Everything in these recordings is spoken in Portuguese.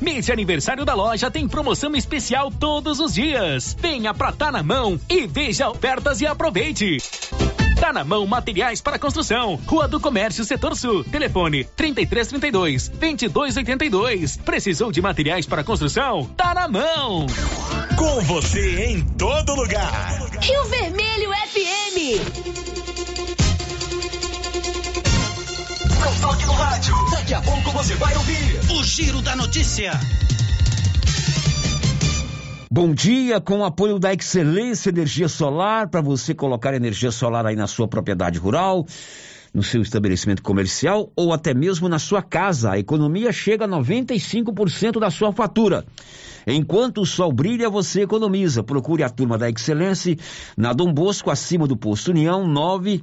Mês de aniversário da loja tem promoção especial todos os dias. Venha pra Tá na Mão e veja ofertas e aproveite. Tá na mão materiais para construção. Rua do Comércio, Setor Sul. Telefone 3332 2282. Precisou de materiais para construção? Tá na mão. Com você em todo lugar. Rio Vermelho FM. Toque no rádio. Daqui a pouco você vai ouvir o Giro da Notícia. Bom dia, com o apoio da Excelência Energia Solar, para você colocar energia solar aí na sua propriedade rural, no seu estabelecimento comercial ou até mesmo na sua casa. A economia chega a 95% da sua fatura. Enquanto o sol brilha, você economiza. Procure a turma da Excelência na Dom Bosco, acima do posto União, 9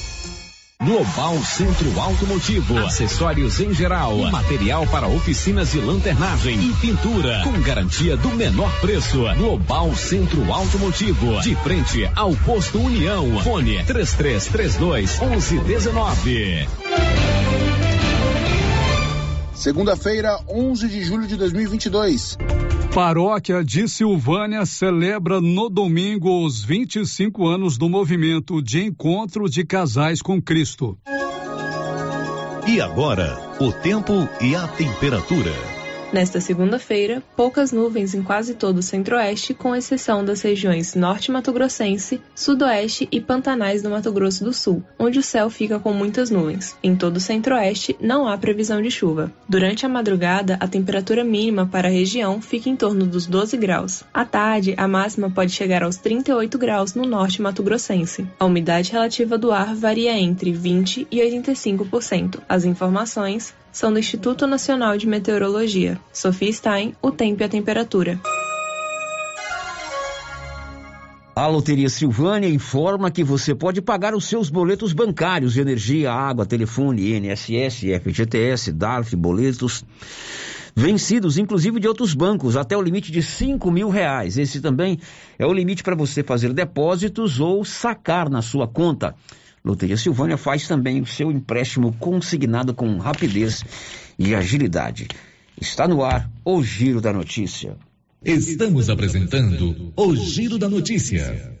Global Centro Automotivo, acessórios em geral, material para oficinas de lanternagem e pintura, com garantia do menor preço. Global Centro Automotivo, de frente ao posto União. Fone 3332 1119. Segunda-feira, 11 de julho de 2022. Paróquia de Silvânia celebra no domingo os 25 anos do movimento de encontro de casais com Cristo. E agora, o tempo e a temperatura. Nesta segunda-feira, poucas nuvens em quase todo o centro-oeste, com exceção das regiões norte mato-grossense, sudoeste e pantanais do Mato Grosso do Sul, onde o céu fica com muitas nuvens. Em todo o centro-oeste, não há previsão de chuva. Durante a madrugada, a temperatura mínima para a região fica em torno dos 12 graus. À tarde, a máxima pode chegar aos 38 graus no norte mato-grossense. A umidade relativa do ar varia entre 20 e 85%. As informações são do Instituto Nacional de Meteorologia. Sofia Stein, o tempo e a temperatura. A Loteria Silvânia informa que você pode pagar os seus boletos bancários energia, água, telefone, INSS, FGTS, DARF, boletos vencidos, inclusive de outros bancos, até o limite de cinco mil reais. Esse também é o limite para você fazer depósitos ou sacar na sua conta. Loteria Silvânia faz também o seu empréstimo consignado com rapidez e agilidade. Está no ar o Giro da Notícia. Estamos apresentando o Giro da Notícia.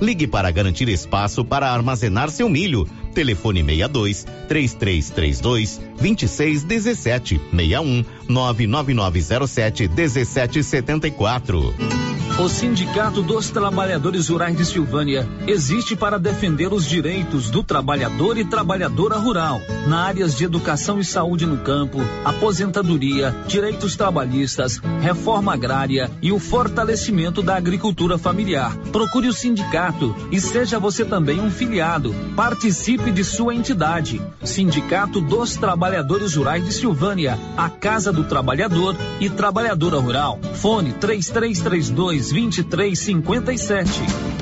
Ligue para garantir espaço para armazenar seu milho. Telefone 62 3332 2617 61 99907 1774. O Sindicato dos Trabalhadores Rurais de Silvânia existe para defender os direitos do trabalhador e trabalhadora rural, na áreas de educação e saúde no campo, aposentadoria, direitos trabalhistas, reforma agrária e o fortalecimento da agricultura familiar. Procure o sindicato e seja você também um filiado. Participe de sua entidade. Sindicato dos Trabalhadores Rurais de Silvânia, a Casa do Trabalhador e Trabalhadora Rural. Fone 3332 2357.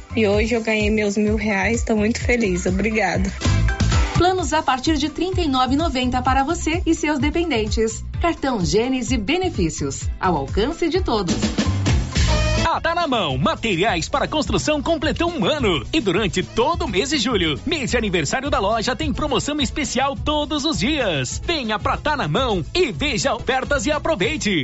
e hoje eu ganhei meus mil reais, estou muito feliz. Obrigada. Planos a partir de R$ 39,90 para você e seus dependentes. Cartão Gênesis Benefícios. Ao alcance de todos. Ah, tá na mão. Materiais para construção completou um ano. E durante todo o mês de julho, mês de aniversário da loja, tem promoção especial todos os dias. Venha pra Tá na Mão e veja ofertas e aproveite.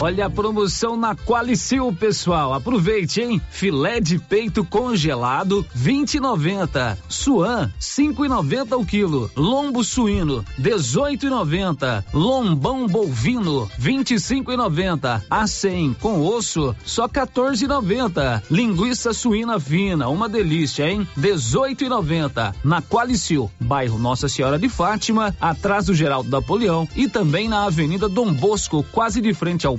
Olha a promoção na Qualicil, pessoal. Aproveite, hein? Filé de peito congelado, 20,90. Suan, 5,90 o quilo. Lombo suíno, 18,90. Lombão bovino, 25,90. A 100 com osso, só 14,90. Linguiça suína fina, uma delícia, hein? 18,90. Na Qualicil, bairro Nossa Senhora de Fátima, atrás do Geraldo Napoleão e também na Avenida Dom Bosco, quase de frente ao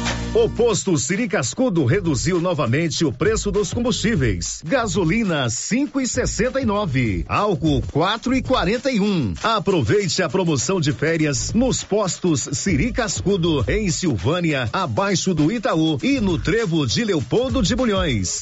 O posto Siri Cascudo reduziu novamente o preço dos combustíveis. Gasolina 5,69, álcool 4,41. Aproveite a promoção de férias nos postos Siri Cascudo em Silvânia, abaixo do Itaú e no Trevo de Leopoldo de Bulhões.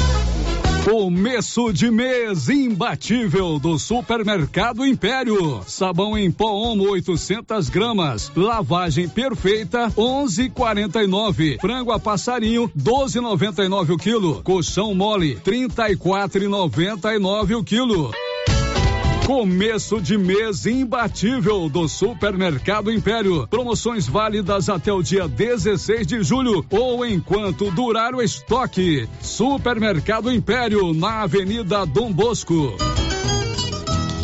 Começo de mês imbatível do Supermercado Império. Sabão em pó Omo 800 gramas. Lavagem perfeita 11,49. Frango a passarinho 12,99 o quilo. Colchão mole 34,99 o quilo. Começo de mês imbatível do Supermercado Império. Promoções válidas até o dia 16 de julho ou enquanto durar o estoque. Supermercado Império, na Avenida Dom Bosco.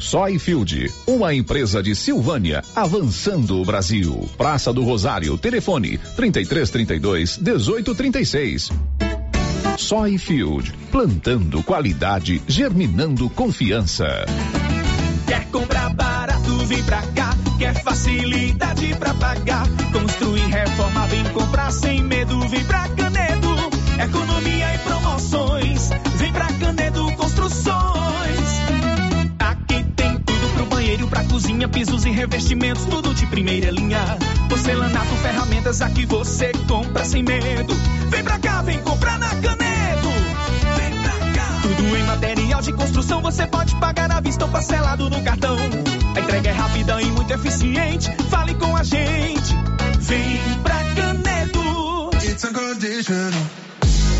Soyfield, uma empresa de Silvânia, avançando o Brasil. Praça do Rosário, telefone 3332 1836. Soyfield, plantando qualidade, germinando confiança. Quer comprar barato, vem pra cá. Quer facilidade pra pagar. Construir, reforma, vem comprar sem medo, vem pra Canedo. Economia e promoções, vem pra Canedo Construções. Cozinha, pisos e revestimentos, tudo de primeira linha. Porcelanato, ferramentas, aqui você compra sem medo. Vem pra cá, vem comprar na Canedo. Vem pra cá. Tudo em material de construção, você pode pagar à vista ou parcelado no cartão. A entrega é rápida e muito eficiente. Fale com a gente. Vem pra Canedo. It's unconditional.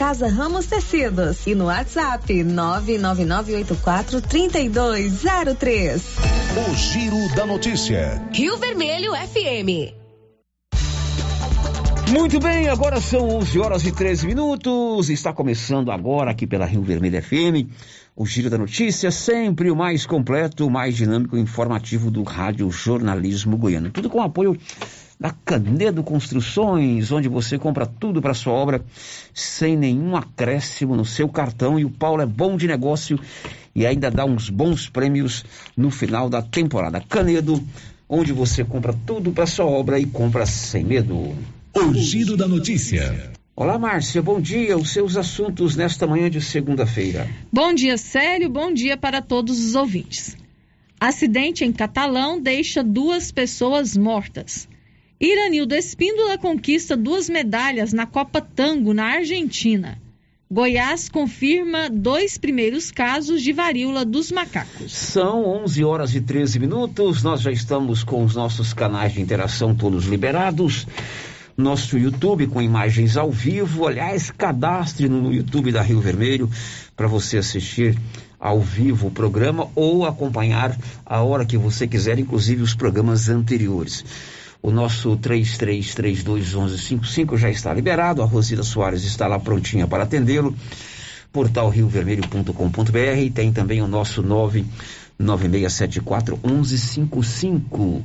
Casa Ramos Tecidos e no WhatsApp 999843203. O Giro da Notícia. Rio Vermelho FM. Muito bem, agora são 11 horas e 13 minutos. Está começando agora aqui pela Rio Vermelho FM o Giro da Notícia, sempre o mais completo, o mais dinâmico e informativo do rádio jornalismo goiano. Tudo com apoio da Canedo Construções, onde você compra tudo para sua obra sem nenhum acréscimo no seu cartão. E o Paulo é bom de negócio e ainda dá uns bons prêmios no final da temporada. Canedo, onde você compra tudo para sua obra e compra sem medo. O Giro da Notícia. Olá, Márcia, bom dia. Os seus assuntos nesta manhã de segunda-feira. Bom dia, Célio. Bom dia para todos os ouvintes. Acidente em Catalão deixa duas pessoas mortas. Iranildo Espíndola conquista duas medalhas na Copa Tango, na Argentina. Goiás confirma dois primeiros casos de varíola dos macacos. São 11 horas e 13 minutos. Nós já estamos com os nossos canais de interação todos liberados. Nosso YouTube com imagens ao vivo. Aliás, cadastre no YouTube da Rio Vermelho para você assistir ao vivo o programa ou acompanhar a hora que você quiser, inclusive os programas anteriores. O nosso 33321155 já está liberado. A Rosida Soares está lá prontinha para atendê-lo. Portal riovermelho.com.br tem também o nosso 99674 1155.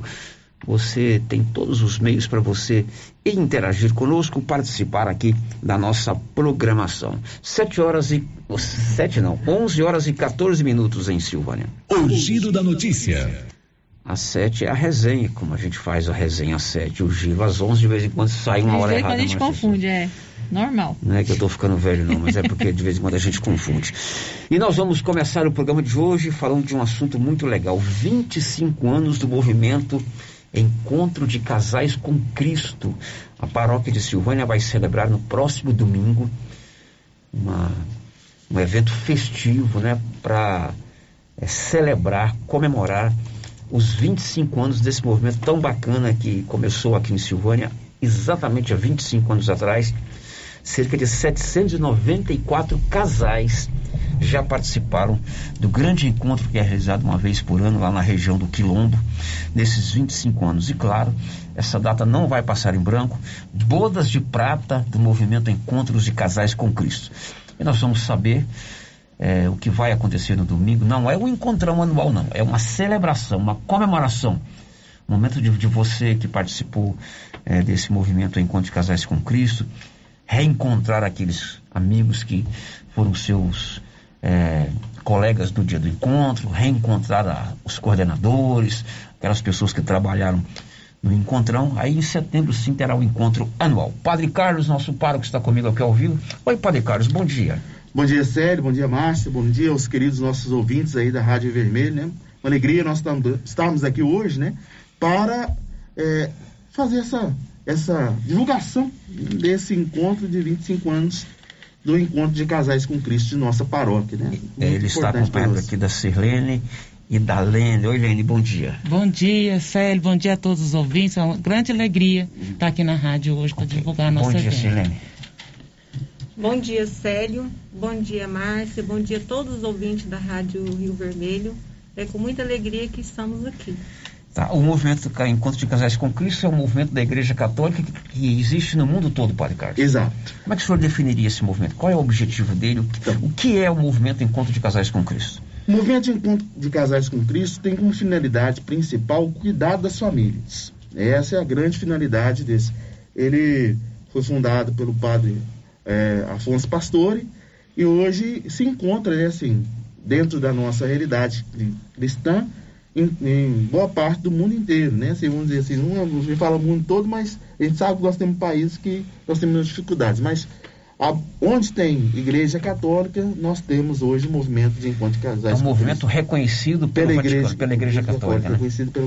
Você tem todos os meios para você interagir conosco, participar aqui da nossa programação. Sete horas e. Sete não, onze horas e 14 minutos em Silvânia. O giro da notícia. Às sete é a resenha, como a gente faz a resenha às sete. O giro às onze, de vez em quando sai uma hora De vez em errada. quando a gente mas- confunde, é normal. Não é que eu tô ficando velho, não, mas é porque de vez em quando a gente confunde. E nós vamos começar o programa de hoje falando de um assunto muito legal: 25 anos do movimento Encontro de Casais com Cristo. A paróquia de Silvânia vai celebrar no próximo domingo uma, um evento festivo, né, para celebrar, comemorar os 25 anos desse movimento tão bacana que começou aqui em Silvânia, exatamente há 25 anos atrás. Cerca de 794 casais já participaram do grande encontro que é realizado uma vez por ano lá na região do Quilombo, nesses 25 anos. E claro, essa data não vai passar em branco bodas de prata do movimento Encontros de Casais com Cristo. E nós vamos saber é, o que vai acontecer no domingo. Não é um encontrão anual, não. É uma celebração, uma comemoração. Momento de, de você que participou é, desse movimento Encontro de Casais com Cristo, reencontrar aqueles amigos que foram seus é, colegas do dia do encontro, reencontrar a- os coordenadores, aquelas pessoas que trabalharam no encontrão. Aí em setembro sim terá o encontro anual. Padre Carlos, nosso pároco, está comigo aqui ao vivo. Oi, Padre Carlos, bom dia. Bom dia, Célio. Bom dia, Márcia. Bom dia aos queridos nossos ouvintes aí da Rádio Vermelho, né? Uma alegria nós estarmos aqui hoje, né? Para é, fazer essa, essa divulgação desse encontro de 25 anos do Encontro de Casais com Cristo de nossa paróquia, né? Muito Ele está acompanhado aqui da Sirlene e da Lene. Oi, Lene, bom dia. Bom dia, Célio. Bom dia a todos os ouvintes. É uma grande alegria estar aqui na rádio hoje para divulgar a nossa Bom dia, evento. Sirlene. Bom dia, Célio. Bom dia, Márcia. Bom dia a todos os ouvintes da Rádio Rio Vermelho. É com muita alegria que estamos aqui. Tá, o movimento Ca- Encontro de Casais com Cristo é um movimento da Igreja Católica que, que existe no mundo todo, Padre Carlos. Exato. Como é que o senhor definiria esse movimento? Qual é o objetivo dele? O que, o que é o movimento Encontro de Casais com Cristo? O movimento de encontro de casais com Cristo tem como finalidade principal o cuidado das famílias. Essa é a grande finalidade desse. Ele foi fundado pelo padre eh, Afonso Pastore e hoje se encontra, né, assim, dentro da nossa realidade cri- cristã em, em boa parte do mundo inteiro, né? Assim, vamos dizer assim, não, não se fala o mundo todo, mas a gente sabe que nós temos países que nós temos dificuldades, mas a- onde tem igreja católica, nós temos hoje o movimento de encontro de É casais um com movimento reconhecido pela igreja, pela Igreja Católica, né? reconhecido pela,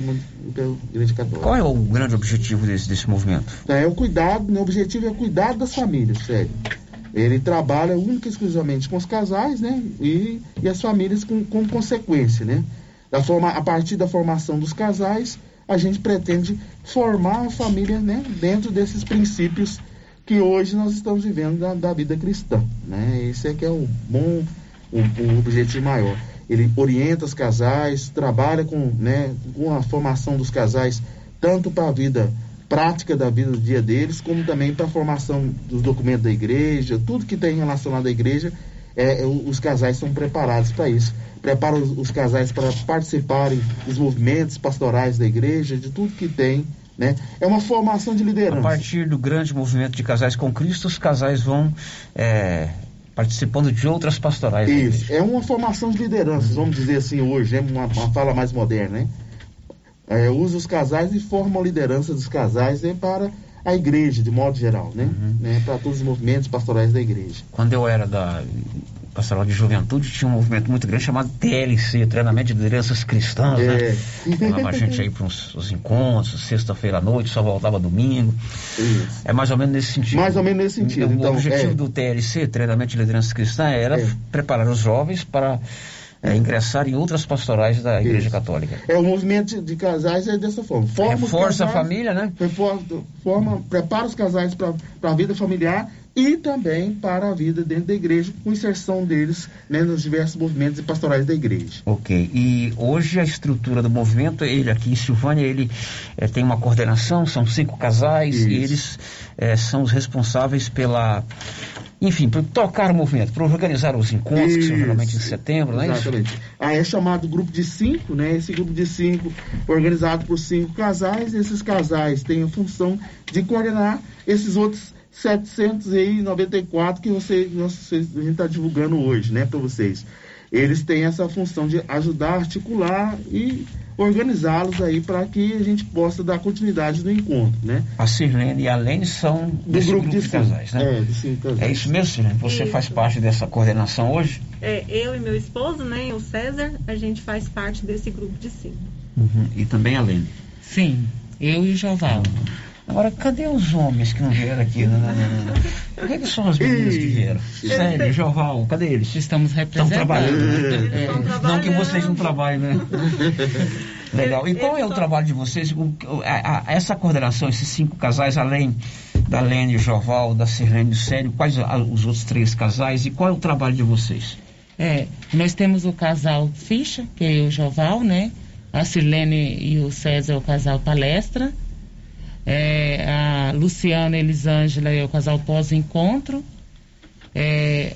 igreja católica. Qual é o grande objetivo desse, desse movimento? Então, é o cuidado, o objetivo é o cuidado das famílias, sério. Ele trabalha única e exclusivamente com os casais, né? E, e as famílias com, como consequência, né? Da forma, a partir da formação dos casais, a gente pretende formar a família, né? Dentro desses princípios que hoje nós estamos vivendo da, da vida cristã, né? Esse é que é o bom, o, o objetivo maior. Ele orienta os casais, trabalha com, né, com a formação dos casais, tanto para a vida prática da vida do dia deles, como também para a formação dos documentos da igreja, tudo que tem relacionado à igreja, é, é, os casais são preparados para isso. Prepara os, os casais para participarem dos movimentos pastorais da igreja, de tudo que tem, né? É uma formação de A liderança. partir do grande movimento de casais com Cristo, os casais vão é, participando de outras pastorais. Isso, é uma formação de lideranças, vamos dizer assim hoje, né? uma, uma fala mais moderna, né? É, usa os casais e forma a liderança dos casais né, para a igreja, de modo geral, né? Uhum. né? Para todos os movimentos pastorais da igreja. Quando eu era da pastoral de juventude, tinha um movimento muito grande chamado TLC, Treinamento de Lideranças Cristãs, É. né? Levava a gente aí para os encontros, sexta-feira à noite, só voltava domingo. É mais ou menos nesse sentido. Mais ou menos nesse sentido. O Então, objetivo é. do TLC, Treinamento de Lideranças Cristãs, era preparar os jovens para é, ingressar em outras pastorais da Igreja Isso. Católica. É, o movimento de casais é dessa forma. Forma Reforça a casais, família, né? Reforma, forma, prepara os casais para a vida familiar e também para a vida dentro da igreja, com inserção deles né, nos diversos movimentos pastorais da igreja. Ok, e hoje a estrutura do movimento, ele aqui em Silvânia, ele eh, tem uma coordenação, são cinco casais Isso. e eles eh, são os responsáveis pela enfim, para tocar o movimento, para organizar os encontros, que são Isso. geralmente em setembro, não é isso? Exatamente. Aí é chamado grupo de cinco, né? Esse grupo de cinco, organizado por cinco casais, esses casais têm a função de coordenar esses outros 794 que você, nós- a gente está divulgando hoje, né, para vocês. Eles têm essa função de ajudar a articular e organizá-los aí para que a gente possa dar continuidade no encontro, né? A Sirlene e a Lene são desse grupo, de, cinco. casais, né? É, de cinco casais. É isso mesmo, Sirlene? Você Isso. faz parte dessa coordenação hoje? É, eu e meu esposo, né, o César, a gente faz parte desse grupo de cinco. E também a Lene? Sim, eu e o Joval. Agora, cadê os homens que não vieram aqui? Não, não, não, não. Por que, que são as meninas que vieram? Sério, Joval, cadê eles? Estamos Estão representando. trabalhando. É. Não que vocês não trabalhem, né? Legal. E qual é o trabalho de vocês? O- a- a- essa coordenação, esses cinco casais, além da Lene, Joval, da Sirlene e do Sério, quais a- os outros três casais e qual é o trabalho de vocês? É, nós temos o casal Ficha, que é o Joval, né? A Sirlene e o César é o casal Palestra. É, a Luciana e Elisângela é o casal Pós-Encontro. É,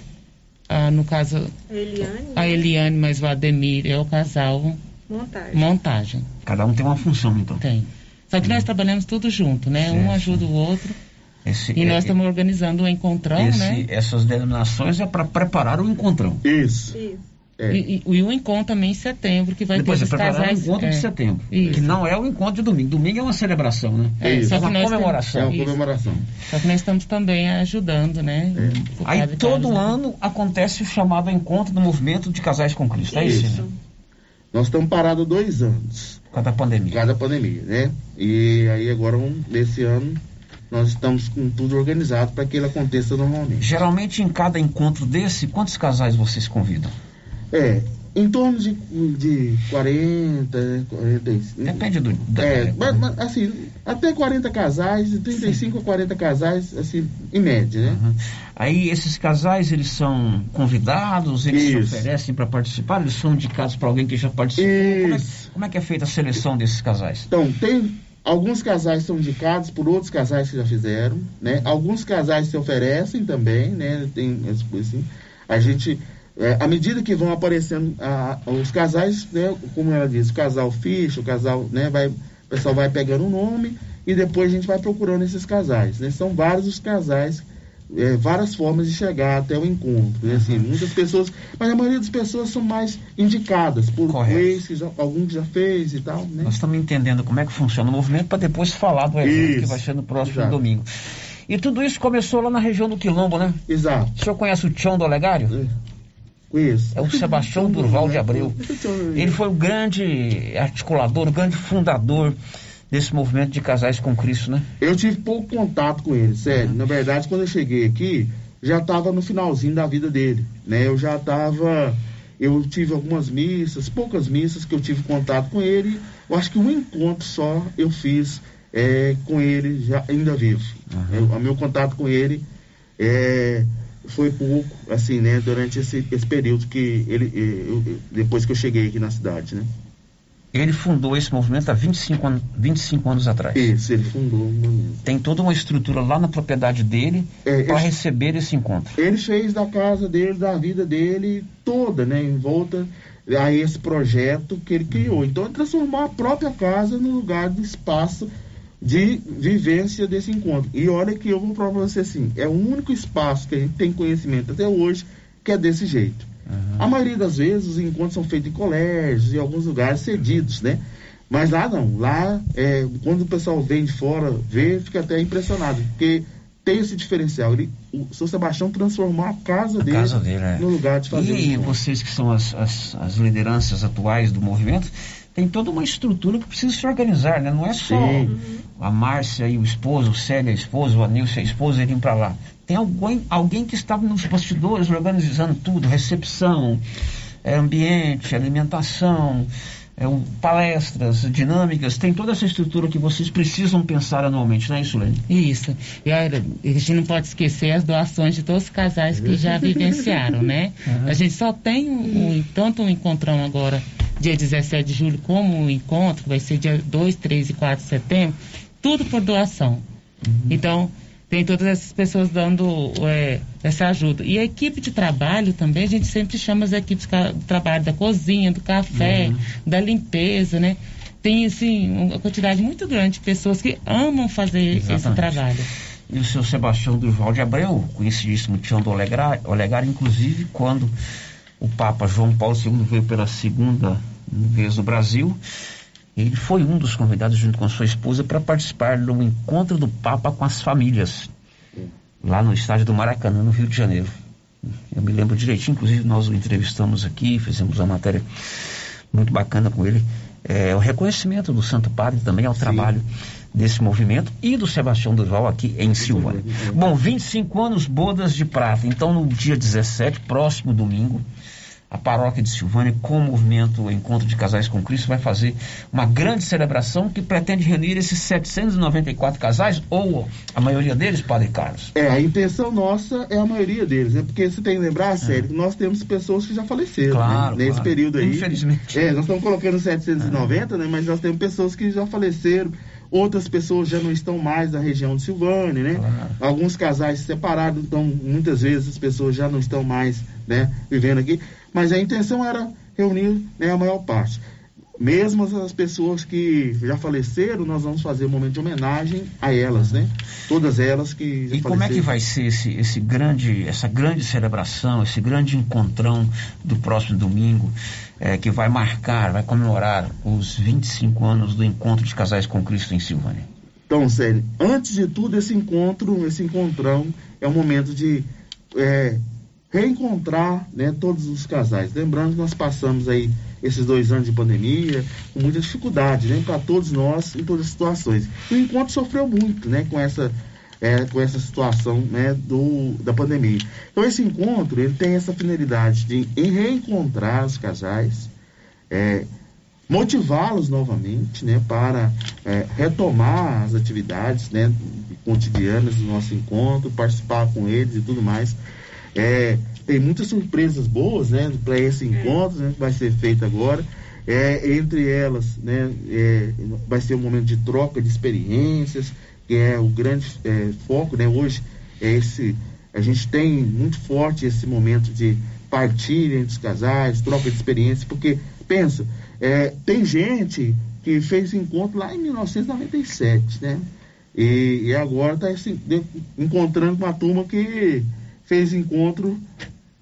a- no caso, Eliane, a Eliane, mas o Ademir é o casal montagem. Montagem. Cada um tem uma função, então. Tem. Só que nós trabalhamos tudo junto, né? Um ajuda o outro. Esse- e é- nós estamos organizando o encontrão, Esse- né? Essas denominações é para preparar o encontrão. Isso. E, e- e o encontro também em setembro, que vai Depois ter é os casais. o encontro é. de setembro. Isso. Que não é o encontro de domingo. Domingo é uma celebração, né? É, só que uma comemoração. temos- isso. Só que nós estamos também ajudando, né? Por Aí todo ano acontece o chamado encontro do movimento de casais com Cristo. É isso? né? Nós estamos parados dois anos. Por causa da pandemia. Por causa da pandemia, né? E aí agora, um, nesse ano, nós estamos com tudo organizado para que ele aconteça normalmente. Geralmente em cada encontro desse, quantos casais vocês convidam? É, em torno de, de 40, 45. Depende do. da- É, mas, mas, assim, até 40 casais, de 35 a 40 casais, assim, em média, né? Aí esses casais, eles são convidados, eles se Isso. oferecem para participar, eles são indicados para alguém que já participou. Como é, como é que é feita a seleção desses casais? Então, tem alguns casais são indicados por outros casais que já fizeram, né? Alguns casais se oferecem também, né? Tem assim. A gente, é, à medida que vão aparecendo ah, os casais, né? Como ela disse, o casal ficha, o casal, né? Vai, o pessoal vai pegando o nome e depois a gente vai procurando esses casais, né? São vários os casais é, várias formas de chegar até o encontro. Né? Assim, muitas pessoas, mas a maioria das pessoas são mais indicadas por ex, que já, algum que já fez e tal. Né? Nós estamos entendendo como é que funciona o movimento para depois falar do evento Isso. que vai ser no próximo Exato. domingo. E tudo isso começou lá na região do Quilombo, né? Exato. O senhor conhece o Tião do Olegário? É o Sebastião Durval de Abreu. Ele foi o grande articulador, o grande fundador desse movimento de casais com Cristo, né? Eu tive pouco contato com ele, sério. Na verdade, quando eu cheguei aqui, já estava no finalzinho da vida dele, né? Eu já estava... Eu tive algumas missas, poucas missas que eu tive contato com ele. Eu acho que um encontro só eu fiz é, com ele, já ainda vivo. Eu- o meu contato com ele é, foi pouco, assim, né? Durante esse, esse período que ele... eu- depois que eu cheguei aqui na cidade, né? Ele fundou esse movimento há 25 anos, 25 anos atrás. Isso, ele fundou o movimento. Tem toda uma estrutura lá na propriedade dele É, para receber esse encontro. Ele fez da casa dele, da vida dele toda, né, em volta a esse projeto que ele criou. Então, ele transformou a própria casa no lugar de espaço de vivência desse encontro. E olha que eu vou provar pra você assim, é o único espaço que a gente tem conhecimento até hoje que é desse jeito. A maioria das vezes os encontros são feitos em colégios, em alguns lugares cedidos, né? Mas lá não, lá é, quando o pessoal vem de fora, vê, fica até impressionado, porque tem esse diferencial. Ele, o São Sebastião transformou a casa dele, casa dele, é. no lugar de fazer E encontro. vocês que são as, as, as lideranças atuais do movimento, tem toda uma estrutura que precisa se organizar, né? Não é só Sim. a Márcia e o esposo, o Célia, a esposa, o Anilson, a esposa irem para lá. Tem alguém, alguém que estava nos bastidores organizando tudo, recepção, é, ambiente, alimentação, é, um, palestras, dinâmicas, tem toda essa estrutura que vocês precisam pensar anualmente, não é isso, Lene? Isso. E olha, a gente não pode esquecer as doações de todos os casais que já vivenciaram, né? Uhum. A gente só tem um, um- tanto um encontrão agora, dia 17 de julho, como um encontro, que vai ser dia 2, 3 e 4 de setembro, tudo por doação. Então, tem todas essas pessoas dando é, essa ajuda. E a equipe de trabalho também, a gente sempre chama as equipes de trabalho da cozinha, do café, uhum. da limpeza, né? Tem, assim, uma quantidade muito grande de pessoas que amam fazer Exatamente. esse trabalho. E o seu Sebastião Durval de Abreu, conhecidíssimo Tião do Olegar, Olegar, inclusive quando o Papa João Paulo II veio pela segunda vez no Brasil, ele foi um dos convidados, junto com sua esposa, para participar do encontro do Papa com as famílias, lá no estádio do Maracanã, no Rio de Janeiro. Eu me lembro direitinho, inclusive nós o entrevistamos aqui, fizemos uma matéria muito bacana com ele. É, o reconhecimento do Santo Padre também ao Sim. trabalho desse movimento e do Sebastião Durval aqui em Silvânia. Bom, 25 anos bodas de prata. Então, no dia 17, próximo domingo, a paróquia de Silvânia, com o movimento Encontro de Casais com Cristo, vai fazer uma grande celebração que pretende reunir esses 794 casais, ou a maioria deles, Padre Carlos? É, a intenção nossa é a maioria deles, né? Porque você tem que lembrar, é. sério, que nós temos pessoas que já faleceram, né? claro, né? Nesse claro. período aí. Infelizmente. É, nós estamos colocando 790, é. né? Mas nós temos pessoas que já faleceram outras pessoas já não estão mais na região de Silvânia, né? Alguns casais separados, então muitas vezes as pessoas já não estão mais né, vivendo aqui mas a intenção era reunir né, a maior parte. Mesmo as pessoas que já faleceram, nós vamos fazer um momento de homenagem a elas, né? Todas elas que já E como é que vai ser esse, esse grande, essa grande celebração, esse grande encontrão do próximo domingo, é, que vai marcar, vai comemorar os 25 anos do encontro de casais com Cristo em Silvânia? Então, Sérgio, antes de tudo, esse encontro, esse encontrão, é um momento de é, reencontrar né, todos os casais. Lembrando que nós passamos aí esses dois anos de pandemia com muita dificuldade né, para todos nós em todas as situações. O encontro sofreu muito né, com essa é, com essa situação né, do, da pandemia. Então esse encontro ele tem essa finalidade de reencontrar os casais, é, motivá-los novamente né, para é, retomar as atividades né, cotidianas do nosso encontro, participar com eles e tudo mais. É, tem muitas surpresas boas né, para esse encontro né, que vai ser feito agora. É, entre elas, né, é, vai ser um momento de troca de experiências, que é o grande é, foco, né? Hoje é esse, a gente tem muito forte esse momento de partilha entre os casais, troca de experiências, porque pensa, é, tem gente que fez encontro lá em 1997, né? E, e agora está assim, encontrando uma turma que fez encontro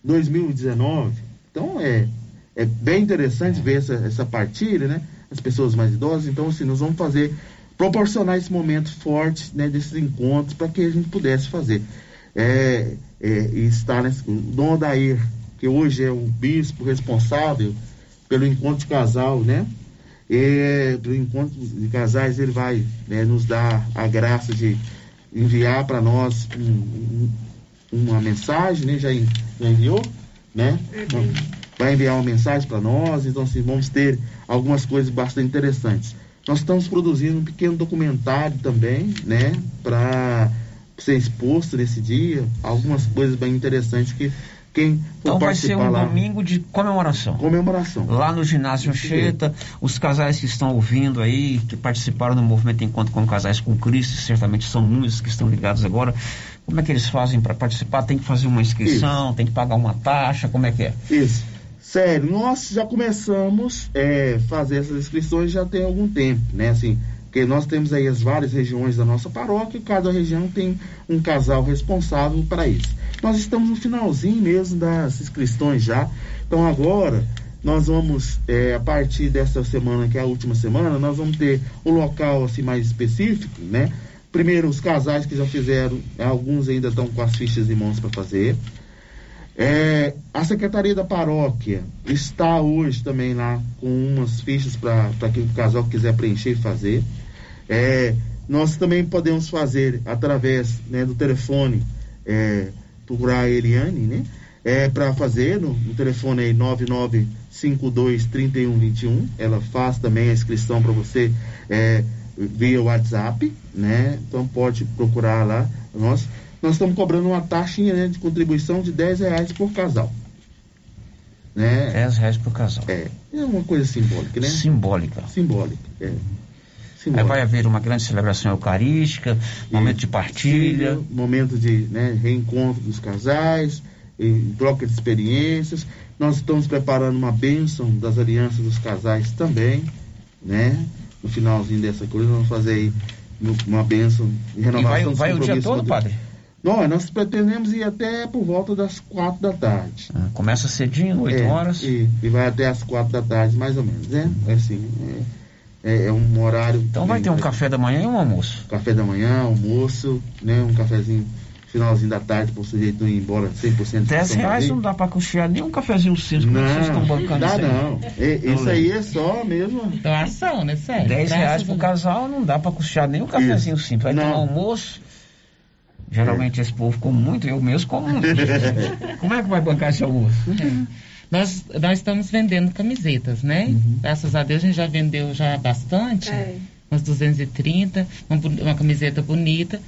2019. Então é, é bem interessante ver essa, essa partilha, né? As pessoas mais idosas. Então, assim, nós vamos fazer, proporcionar esse momento forte né, desses encontros para que a gente pudesse fazer. É, é, e estar nesse, o Dom que hoje é o bispo responsável pelo encontro de casal, né? E, do encontro de casais, ele vai né, nos dar a graça de enviar para nós um, um uma mensagem, né? Já, enviou, né? Uhum. Vai enviar uma mensagem para nós, então assim, vamos ter algumas coisas bastante interessantes. Nós estamos produzindo um pequeno documentário também, né? Para ser exposto nesse dia, algumas coisas bem interessantes que quem então vai ser um lá, domingo de comemoração. Comemoração. Lá no ginásio Anchieta, os casais que estão ouvindo aí, que participaram do movimento Encontro com Casais com Cristo, certamente são muitos que estão ligados agora. Como é que eles fazem para participar? Tem que fazer uma inscrição, Isso. tem que pagar uma taxa, como é que é? Isso. Sério, nós já começamos a é, fazer essas inscrições já tem algum tempo, né? Assim, porque nós temos aí as várias regiões da nossa paróquia e cada região tem um casal responsável para isso. Nós estamos no finalzinho mesmo das inscrições já. Então agora nós vamos, é, a partir dessa semana, que é a última semana, nós vamos ter um local assim mais específico, né? Primeiro, os casais que já fizeram, alguns ainda estão com as fichas em mãos para fazer. É, a Secretaria da Paróquia está hoje também lá com umas fichas para que o casal quiser preencher e fazer. É, nós também podemos fazer através né, do telefone, é, a Eliane, né? É, para fazer no, no telefone aí 99523121. Ela faz também a inscrição para você. É, via WhatsApp, né? Então pode procurar lá. Nós, nós estamos cobrando uma taxinha né, de contribuição de 10 reais por casal. Né? 10 reais por casal. É, é uma coisa simbólica, né? Simbólica. Simbólica, é. Aí vai haver uma grande celebração eucarística, momento de partilha. Sim, momento de né, reencontro dos casais, troca de experiências. Nós estamos preparando uma bênção das alianças dos casais também, né? No finalzinho dessa coisa, vamos fazer aí uma bênção renovação. E vai, vai o dia todo, padre? Não, nós pretendemos ir até por volta das quatro da tarde. Ah, começa cedinho, oito é, horas? E, e, vai até as quatro da tarde, mais ou menos, né? É assim, é, é, é um horário... Então vai ter um café da manhã e um almoço? Café da manhã, almoço, né? Um cafezinho finalzinho da tarde para o sujeito não ir embora 100% 10 reais não dá para custear nem um cafezinho simples não, vocês estão bancando dá isso não é, isso aí é só mesmo doação né sério 10 reais pro casal não dá para custear nem um cafezinho simples vai não. ter um almoço geralmente é. esse povo come muito eu mesmo como muito como é que vai bancar esse almoço é. nós, nós estamos vendendo camisetas né uhum. graças a Deus a gente já vendeu já bastante é. umas 230 uma, uma camiseta bonita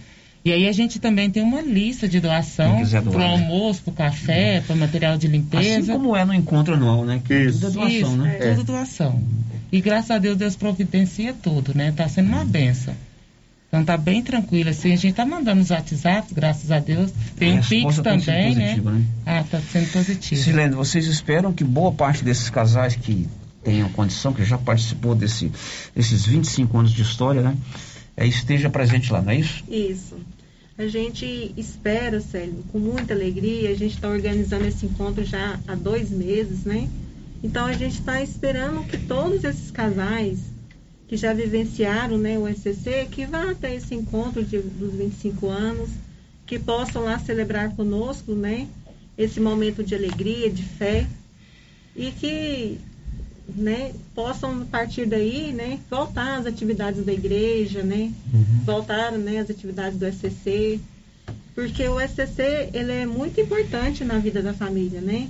e aí a gente também tem uma lista de doação para o almoço, para o café, para material de limpeza. Assim como é no encontro anual, né? Que Isso. tudo é doação, Isso, né? É. Tudo doação. E graças a Deus, Deus providencia tudo, né? Está sendo uma benção. Então tá bem tranquilo, assim, a gente tá mandando os WhatsApp, graças a Deus. Tem um Pix também, né? né? Ah, tá sendo positivo. Silene, vocês esperam que boa parte desses casais que tenham condição, que já participou desse, desses 25 anos de história, né? É, esteja presente lá, não é isso? Isso. A gente espera, Célio, com muita alegria. A gente está organizando esse encontro já há dois meses, né? Então a gente está esperando que todos esses casais que já vivenciaram né, o SCC, que vá até esse encontro de, dos 25 anos, que possam lá celebrar conosco, né? Esse momento de alegria, de fé. E que né, possam a partir daí, né, voltar às atividades da igreja, né, uhum. voltar, né, às atividades do SCC, porque o SCC ele é muito importante na vida da família, né?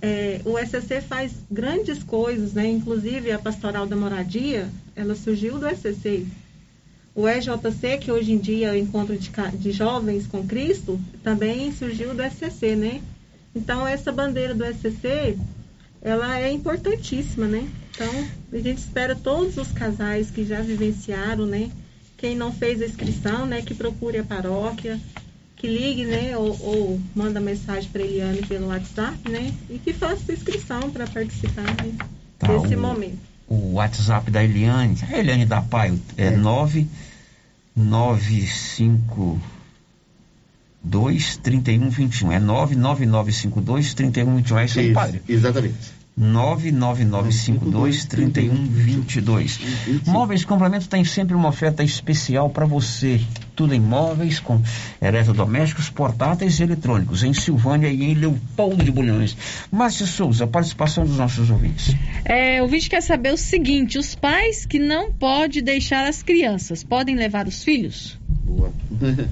É, o SCC faz grandes coisas, né? Inclusive a pastoral da moradia, ela surgiu do SCC. O EJC, que hoje em dia é o encontro de, de jovens com Cristo, também surgiu do SCC, né? Então essa bandeira do SCC ela é importantíssima, né? Então, a gente espera todos os casais que já vivenciaram, né? Quem não fez a inscrição, né? Que procure a paróquia, que ligue, né? Ou, ou manda mensagem para Eliane pelo WhatsApp, né? E que faça a inscrição para participar né? tá, desse o, momento. O WhatsApp da Eliane, a Eliane da Pai, é, é. 995 23121. É 999523121. É isso aí, padre? Exatamente. 999523122. Móveis Complemento tem sempre uma oferta especial para você. Tudo em móveis com eletrodomésticos, portáteis e eletrônicos. Em Silvânia e em Leopoldo de Bulhões. Márcia Souza, participação dos nossos ouvintes. É, o ouvinte quer saber o seguinte: os pais que não podem deixar as crianças, podem levar os filhos? Boa.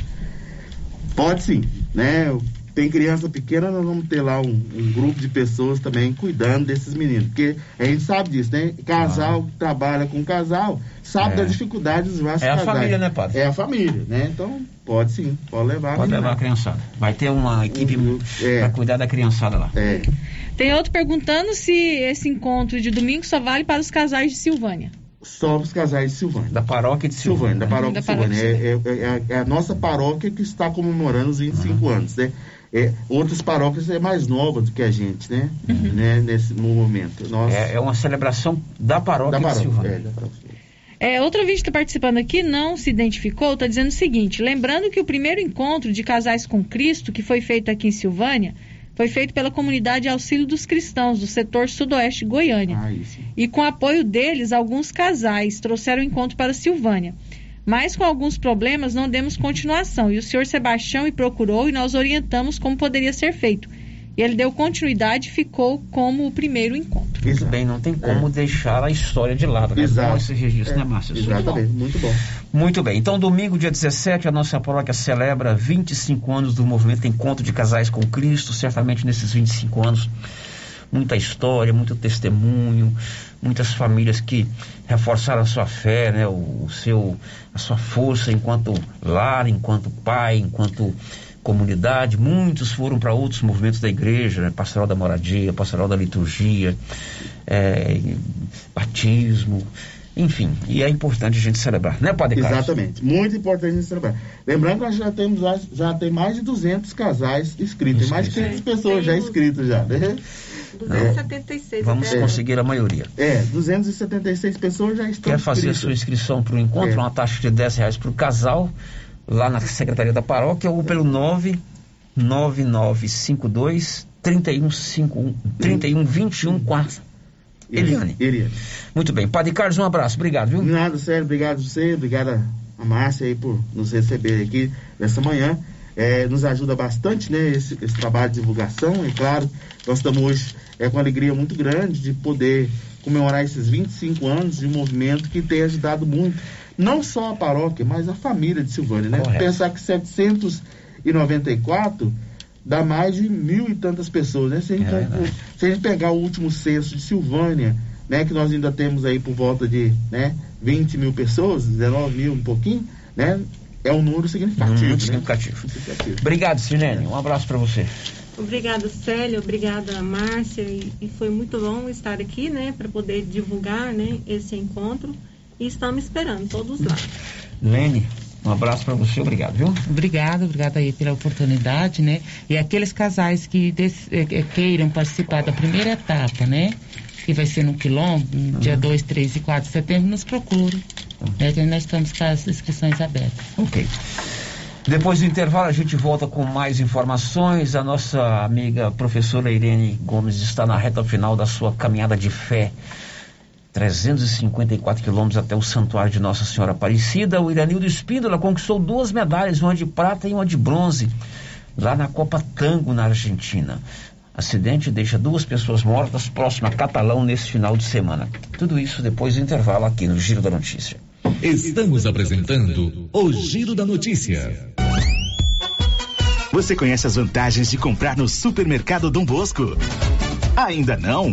Pode sim, né? Tem criança pequena, nós vamos ter lá um, um, grupo de pessoas também cuidando desses meninos. Porque a gente sabe disso, né? Casal que trabalha com casal sabe é. das dificuldades dos vários É a casais. família, né, padre? É a família, né? Então, pode sim, pode levar. Pode levar a criançada. Vai ter uma equipe um, é. para cuidar da criançada lá. É. Tem outro perguntando se esse encontro de domingo só vale para os casais de Silvânia só os casais de Silvânia. Da paróquia de Silvânia. Silvânia da paróquia de Silvânia. É, é, é, é, a nossa paróquia que está comemorando os 25 uhum. anos, né? É, outras paróquias é mais nova do que a gente, né? Uhum. né? Nesse, no momento. Nós... É, é, uma celebração da paróquia, da paróquia de Silvânia. É, da paróquia. É, outro vídeo que está participando aqui não se identificou, está dizendo o seguinte: lembrando que o primeiro encontro de casais com Cristo, que foi feito aqui em Silvânia, foi feito pela comunidade Auxílio dos Cristãos, do setor sudoeste Goiânia. Ah, e com apoio deles, alguns casais trouxeram o encontro para Silvânia. Mas com alguns problemas não demos continuação. E o senhor Sebastião me procurou e nós orientamos como poderia ser feito. E ele deu continuidade e ficou como o primeiro encontro. Muito bem, não tem como é. deixar a história de lado, né? Exato. Bom esse registro, é. né, Márcia? Exatamente, muito bom. Muito bem, então domingo, dia 17, a nossa paróquia celebra 25 anos do movimento Encontro de Casais com Cristo. Certamente nesses 25 anos, muita história, muito testemunho, muitas famílias que reforçaram a sua fé, né? o, o seu, a sua força enquanto lar, enquanto pai, enquanto comunidade, muitos foram para outros movimentos da igreja, né? pastoral da moradia, pastoral da liturgia, é, batismo, Enfim, e é importante a gente celebrar, né, Padre Carlos? Exatamente, muito importante a gente celebrar. Lembrando que nós já temos já, tem mais de 200 casais inscritos, mais de 500 pessoas já inscritas já, né? 276. Vamos até- conseguir a maioria. É, 276 pessoas já estão Quer fazer a inscritas. sua inscrição para o encontro, É. uma taxa de 10 reais para o casal, lá na Secretaria da Paróquia, ou pelo 99952 3151 3121 4. Eliane. Eliane. Muito bem. Padre Carlos, um abraço. Obrigado, viu? Nada, sério, obrigado a você, obrigado a- a Márcia aí por nos receber aqui nessa manhã. É, nos ajuda bastante, né, esse, esse trabalho de divulgação. E claro, nós estamos hoje é, com alegria muito grande de poder comemorar esses 25 anos de um movimento que tem ajudado muito, não só a paróquia, mas a família de Silvânia, né? Correto. Pensar que 794 dá mais de mil e tantas pessoas, né? Se a gente, É se a gente pegar o último censo de Silvânia, né, que nós ainda temos aí por volta de né, 20 mil pessoas, 19 mil, um pouquinho, né? É um número significativo. Muito né? significativo. Obrigado, Silene. Um abraço para você. Obrigada, Célia, obrigada, Márcia, e, e foi muito bom estar aqui, né, para poder divulgar, né, esse encontro. E estamos esperando todos lá. Lene, um abraço para você. Obrigado, viu? Obrigada, obrigada aí pela oportunidade, né? E aqueles casais que des- eh, eh, queiram participar da primeira etapa, né? Que vai ser no Quilombo, no dia 2, 3 e 4 de setembro, nos procure. Né? Que nós estamos com as inscrições abertas. Ok. Depois do intervalo, a gente volta com mais informações. A nossa amiga professora Irene Gomes está na reta final da sua caminhada de fé. 354 quilômetros até o Santuário de Nossa Senhora Aparecida. O Iranildo Espíndola conquistou duas medalhas, uma de prata e uma de bronze, lá na Copa Tango, na Argentina. Acidente deixa duas pessoas mortas próximo a Catalão nesse final de semana. Tudo isso depois do intervalo aqui no Giro da Notícia. Estamos apresentando o Giro da Notícia. Você conhece as vantagens de comprar no Supermercado Dom Bosco? Ainda não?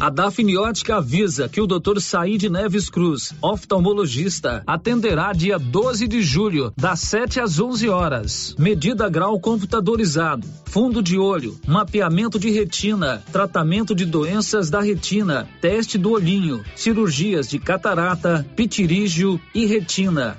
A Dafniótica avisa que o Dr. Saíde Neves Cruz, oftalmologista, atenderá dia 12 de julho, das 7 às 11 horas. Medida grau computadorizado, fundo de olho, mapeamento de retina, tratamento de doenças da retina, teste do olhinho, cirurgias de catarata, pitirígio e retina.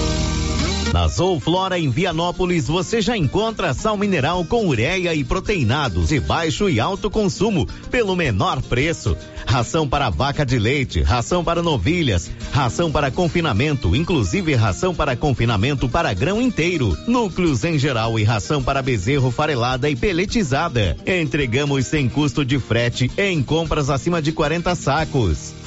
Na Zouflora em Vianópolis você já encontra sal mineral com ureia e proteinados de baixo e alto consumo pelo menor preço. Ração para vaca de leite, ração para novilhas, ração para confinamento, inclusive ração para confinamento para grão inteiro, núcleos em geral e ração para bezerro farelada e peletizada. Entregamos sem custo de frete em compras acima de 40 sacos.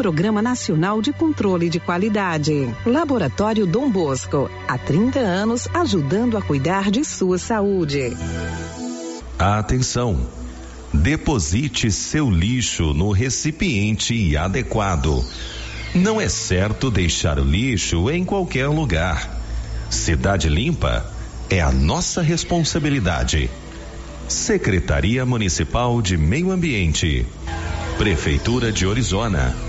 Programa Nacional de Controle de Qualidade. Laboratório Dom Bosco, há 30 anos ajudando a cuidar de sua saúde. Atenção! Deposite seu lixo no recipiente adequado. Não é certo deixar o lixo em qualquer lugar. Cidade Limpa é a nossa responsabilidade. Secretaria Municipal de Meio Ambiente. Prefeitura de Orizona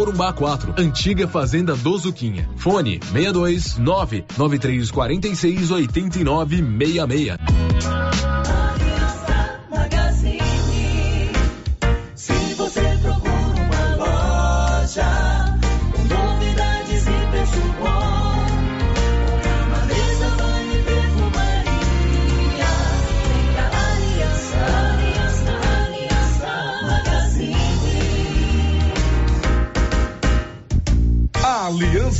4, antiga Fazenda do Zuquinha. Fone 62 993 46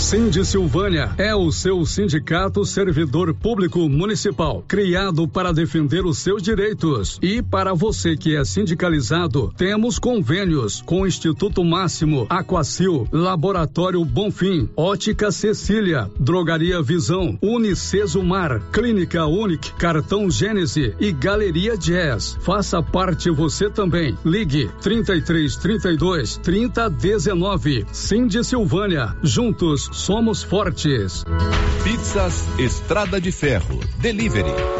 Cindy Silvânia é o seu sindicato servidor público municipal, criado para defender os seus direitos. E para você que é sindicalizado, temos convênios com o Instituto Máximo, Aquacil, Laboratório Bonfim, Ótica Cecília, Drogaria Visão, Unicesumar, Clínica Unic, Cartão Gênese e Galeria Jazz. Faça parte você também. Ligue 33 32 30 19. Cindy Silvânia. Juntos somos fortes. Pizzas Estrada de Ferro. Delivery.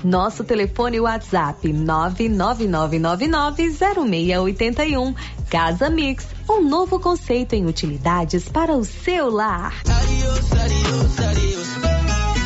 Nosso telefone WhatsApp 999990681. Casa Mix, um novo conceito em utilidades para o seu lar.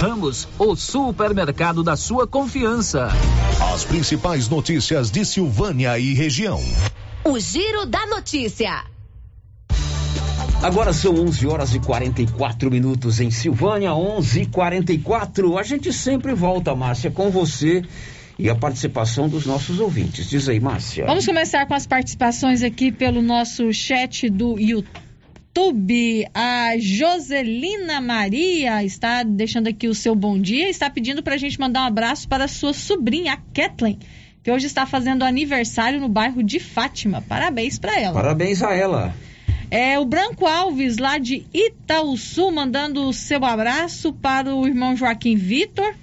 Ramos, o supermercado da sua confiança. As principais notícias de Silvânia e região. O Giro da Notícia. Agora são 11 horas e 44 minutos em Silvânia, 11 e 44 A gente sempre volta, Márcia, com você e a participação dos nossos ouvintes. Diz aí, Márcia. Vamos começar com as participações aqui pelo nosso chat do YouTube. A Joselina Maria está deixando aqui o seu bom dia, está pedindo para a gente mandar um abraço para a sua sobrinha, a Kathleen, que hoje está fazendo aniversário no bairro de Fátima. Parabéns para ela. Parabéns a ela. É o Branco Alves, lá de Itaúsu, mandando o seu abraço para o irmão Joaquim Vitor,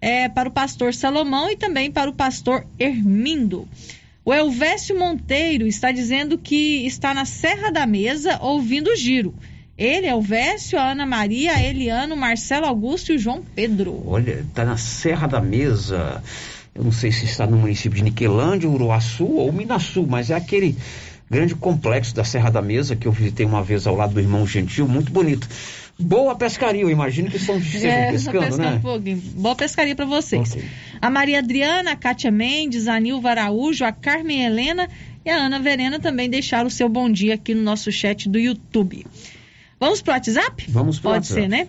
é, para o pastor Salomão e também para o pastor Hermindo. O Elvésio Monteiro está dizendo que está na Serra da Mesa ouvindo o giro. Ele, Elvésio, a Ana Maria, a Eliano, Marcelo Augusto e o João Pedro. Olha, está na Serra da Mesa. Eu não sei se está no município de Niquelândia, Uruaçu ou Minasul, mas é aquele grande complexo da Serra da Mesa que eu visitei uma vez ao lado do irmão Gentil, muito bonito. Boa pescaria, eu imagino que estejam É, pescando, né? Um pouquinho. Boa pescaria para vocês. A Maria Adriana, a Kátia Mendes, a Nilva Araújo, a Carmen Helena e a Ana Verena também deixaram o seu bom dia aqui no nosso chat do YouTube. Vamos pro WhatsApp? Vamos pro Pode WhatsApp. ser, né?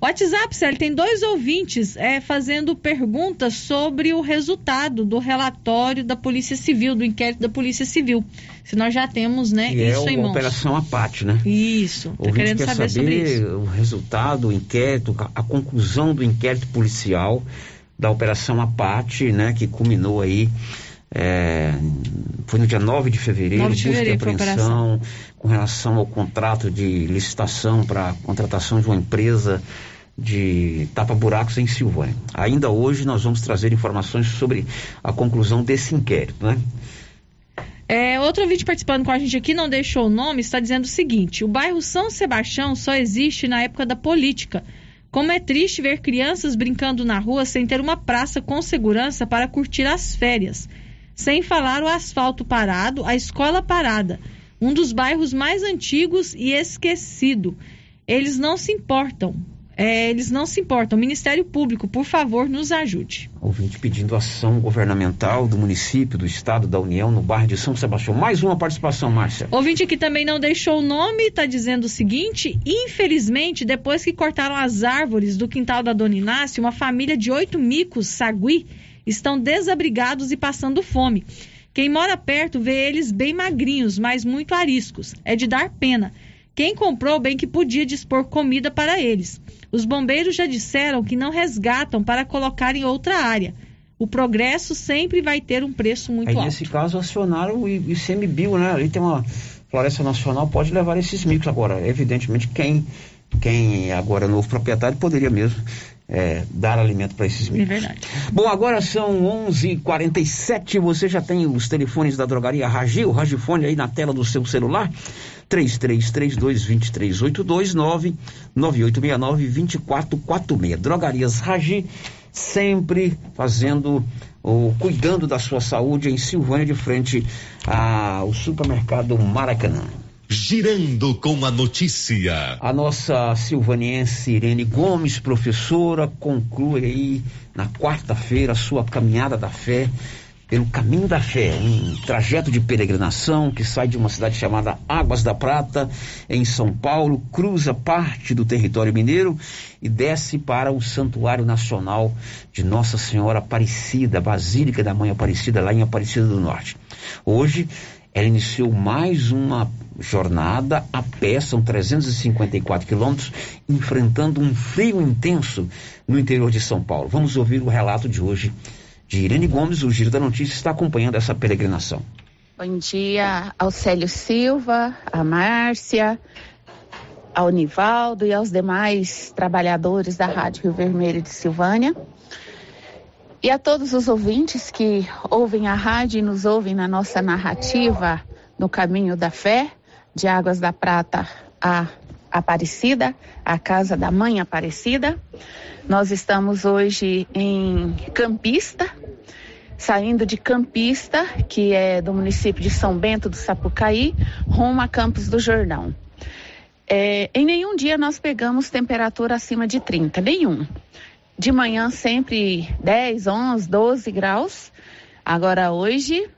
WhatsApp, Célio, tem dois ouvintes é, fazendo perguntas sobre o resultado do relatório da Polícia Civil, do inquérito da Polícia Civil. Se nós já temos, né, E é isso o- em a mãos. Operação Apate, né? Isso, ouvinte querendo quer saber, sobre isso. o resultado, o inquérito, a conclusão do inquérito policial da Operação Apate, né? Que culminou aí, é, foi no dia 9 de fevereiro, 9 de busca e fevereiro a apreensão com relação ao contrato de licitação para contratação de uma empresa de tapa-buracos em Silvânia. Ainda hoje nós vamos trazer informações sobre a conclusão desse inquérito, né? É, outro ouvinte participando com a gente aqui, não deixou o nome, está dizendo o seguinte: o bairro São Sebastião só existe na época da política. Como é triste ver crianças brincando na rua sem ter uma praça com segurança para curtir as férias. Sem falar o asfalto parado, a escola parada. Um dos bairros mais antigos e esquecido. Eles não se importam. É, eles não se importam. Ministério Público, por favor, nos ajude. Ouvinte pedindo ação governamental do município, do estado, da União, no bairro de São Sebastião. Mais uma participação, Márcia. Ouvinte que também não deixou o nome, está dizendo o seguinte: infelizmente, depois que cortaram as árvores do quintal da Dona Inácio, uma família de oito micos, sagui, estão desabrigados e passando fome. Quem mora perto vê eles bem magrinhos, mas muito ariscos. É de dar pena. Quem comprou bem que podia dispor comida para eles. Os bombeiros já disseram que não resgatam para colocar em outra área. O progresso sempre vai ter um preço muito Aí, alto. nesse caso, acionaram o ICMBio, né? Ali tem uma floresta nacional, pode levar esses micos agora. Evidentemente, quem, quem agora é novo proprietário poderia mesmo é, dar alimento para esses É micos. verdade. Bom, agora são 11h47. Você já tem os telefones da drogaria Ragi, o Ragifone aí na tela do seu celular? 3332-2382, 99869-2446. Drogarias Ragi, sempre fazendo ou cuidando da sua saúde em Silvânia, de frente ao supermercado Maracanã. Girando com a notícia. A nossa silvaniense Irene Gomes, professora, conclui aí na quarta-feira a sua caminhada da fé pelo caminho da fé, um trajeto de peregrinação que sai de uma cidade chamada Águas da Prata, em São Paulo, cruza parte do território mineiro e desce para o Santuário Nacional de Nossa Senhora Aparecida, Basílica da Mãe Aparecida, lá em Aparecida do Norte. Hoje ela iniciou mais uma jornada a pé, são 354 quilômetros, enfrentando um frio intenso no interior de São Paulo. Vamos ouvir o relato de hoje de Irene Gomes, o Giro da Notícia está acompanhando essa peregrinação. Bom dia ao Célio Silva, a Márcia, ao Nivaldo e aos demais trabalhadores da Rádio Rio Vermelho de Silvânia. E a todos os ouvintes que ouvem a rádio e nos ouvem na nossa narrativa no caminho da fé, de Águas da Prata a Aparecida, a casa da Mãe Aparecida. Nós estamos hoje em Campista, saindo de Campista, que é do município de São Bento do Sapucaí, rumo a Campos do Jordão. É, em nenhum dia nós pegamos temperatura acima de 30, nenhum. De manhã sempre 10, 11, 12 graus. Agora hoje,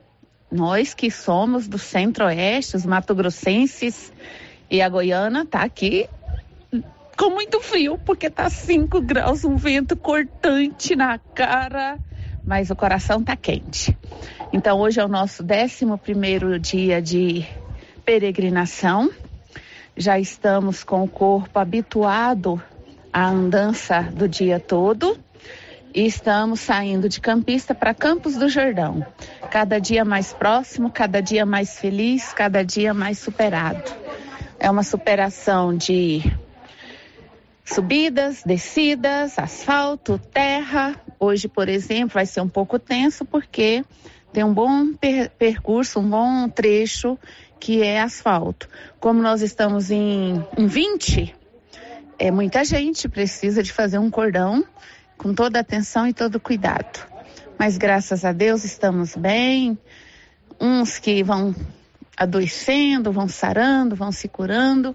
nós que somos do centro-oeste, os mato-grossenses e a Goiana, tá aqui com muito frio, porque tá 5 graus, um vento cortante na cara mas o coração tá quente. Então hoje é o nosso 11 primeiro dia de peregrinação. Já estamos com o corpo habituado à andança do dia todo e estamos saindo de Campista para Campos do Jordão. Cada dia mais próximo, cada dia mais feliz, cada dia mais superado. É uma superação de subidas, descidas, asfalto, terra. Hoje, por exemplo, vai ser um pouco tenso porque tem um bom per percurso, um bom trecho que é asfalto. Como nós estamos em, em 20, é muita gente precisa de fazer um cordão com toda atenção e todo cuidado. Mas graças a Deus estamos bem. Uns que vão adoecendo, vão sarando, vão se curando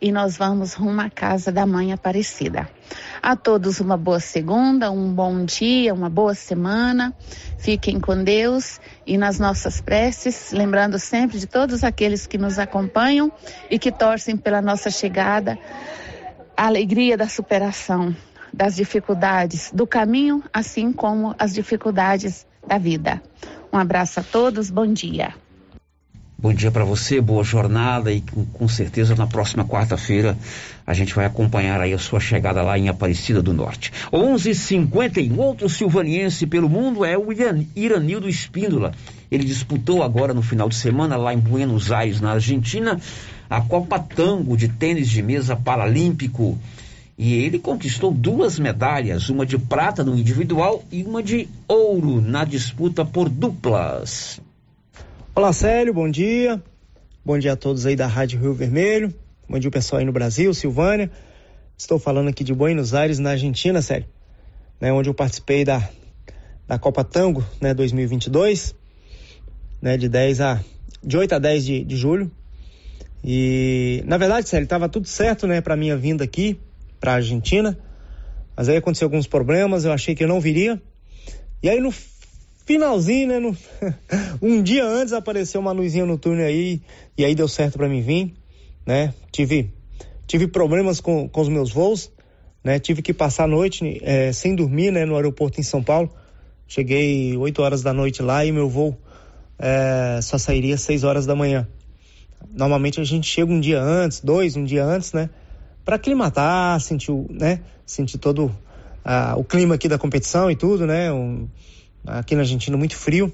e nós vamos rumo à casa da mãe Aparecida. A todos uma boa segunda, um bom dia, uma boa semana. Fiquem com Deus e nas nossas preces, lembrando sempre de todos aqueles que nos acompanham e que torcem pela nossa chegada, a alegria da superação das dificuldades do caminho, assim como as dificuldades da vida. Um abraço a todos, bom dia. Bom dia para você, boa jornada e com, certeza na próxima quarta-feira a gente vai acompanhar aí a sua chegada lá em Aparecida do Norte. 11:51 outro silvaniense pelo mundo é o Iranildo Espíndola. Ele disputou agora no final de semana lá em Buenos Aires, na Argentina, a Copa Tango de tênis de mesa paralímpico. E ele conquistou duas medalhas, uma de prata no individual e uma de ouro na disputa por duplas. Olá, Célio, bom dia. Bom dia a todos aí da Rádio Rio Vermelho. Bom dia, pessoal aí no Brasil, Silvânia. Estou falando aqui de Buenos Aires, na Argentina, Célio, né, onde eu participei da, da Copa Tango, né, 2022, né, de 10 a de 8 a 10 de, de julho. E, na verdade, Célio, estava tudo certo, né, para minha vinda aqui para a Argentina. Mas aí aconteceu alguns problemas, eu achei que eu não viria. E aí no finalzinho, né? No... um dia antes apareceu uma luzinha no túnel aí e aí deu certo para mim vir, né? Tive, tive problemas com, com os meus voos, né? Tive que passar a noite é, sem dormir, né? No aeroporto em São Paulo. Cheguei 8 horas da noite lá e meu voo é, só sairia 6 horas da manhã. Normalmente a gente chega um dia antes, dois, um dia antes, né? Para aclimatar, sentir, né? Sentir todo ah, o clima aqui da competição e tudo, né? Um, aqui na Argentina muito frio,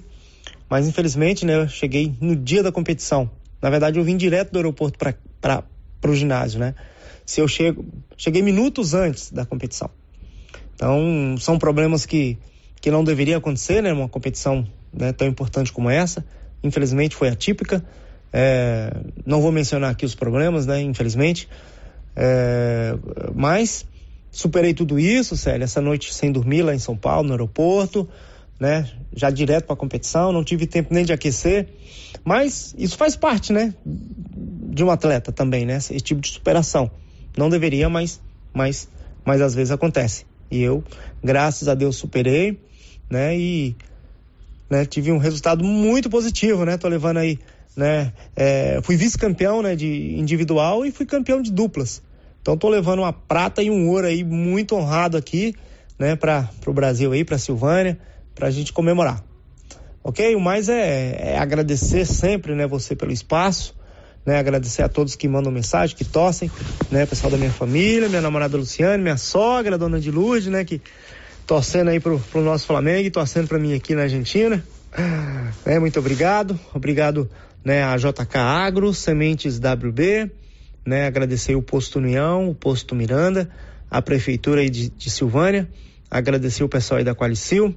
mas infelizmente, né, eu cheguei no dia da competição. Na verdade, eu vim direto do aeroporto para o ginásio, né? Se eu chego, cheguei minutos antes da competição. Então, são problemas que, que não deveriam acontecer, né? Uma competição né, tão importante como essa. Infelizmente, foi atípica. É, não vou mencionar aqui os problemas, né? Infelizmente. É, mas superei tudo isso, Célia, essa noite sem dormir lá em São Paulo, no aeroporto né? Já direto para a competição, não tive tempo nem de aquecer, mas isso faz parte, né? De um atleta também, né? Esse tipo de superação. Não deveria, mas, mas, mas às vezes acontece. E eu, graças a Deus, superei, né? E né, tive um resultado muito positivo, né? Tô levando aí, né? É, fui vice-campeão, né? De individual e fui campeão de duplas. Então tô levando uma prata e um ouro aí muito honrado aqui, né? Para o Brasil aí, para Silvânia para a gente comemorar. Ok? O mais é, é, agradecer sempre, né, você pelo espaço, né, agradecer a todos que mandam mensagem, que torcem, né, pessoal da minha família, minha namorada Luciane, minha sogra, dona de Lourdes, né, que torcendo aí pro, pro nosso Flamengo e torcendo para mim aqui na Argentina. É, muito obrigado. Obrigado, né, a JK Agro, Sementes WB, né? Agradecer o posto União, o posto Miranda, a prefeitura aí de, de Silvânia, agradecer o pessoal aí da Qualicil,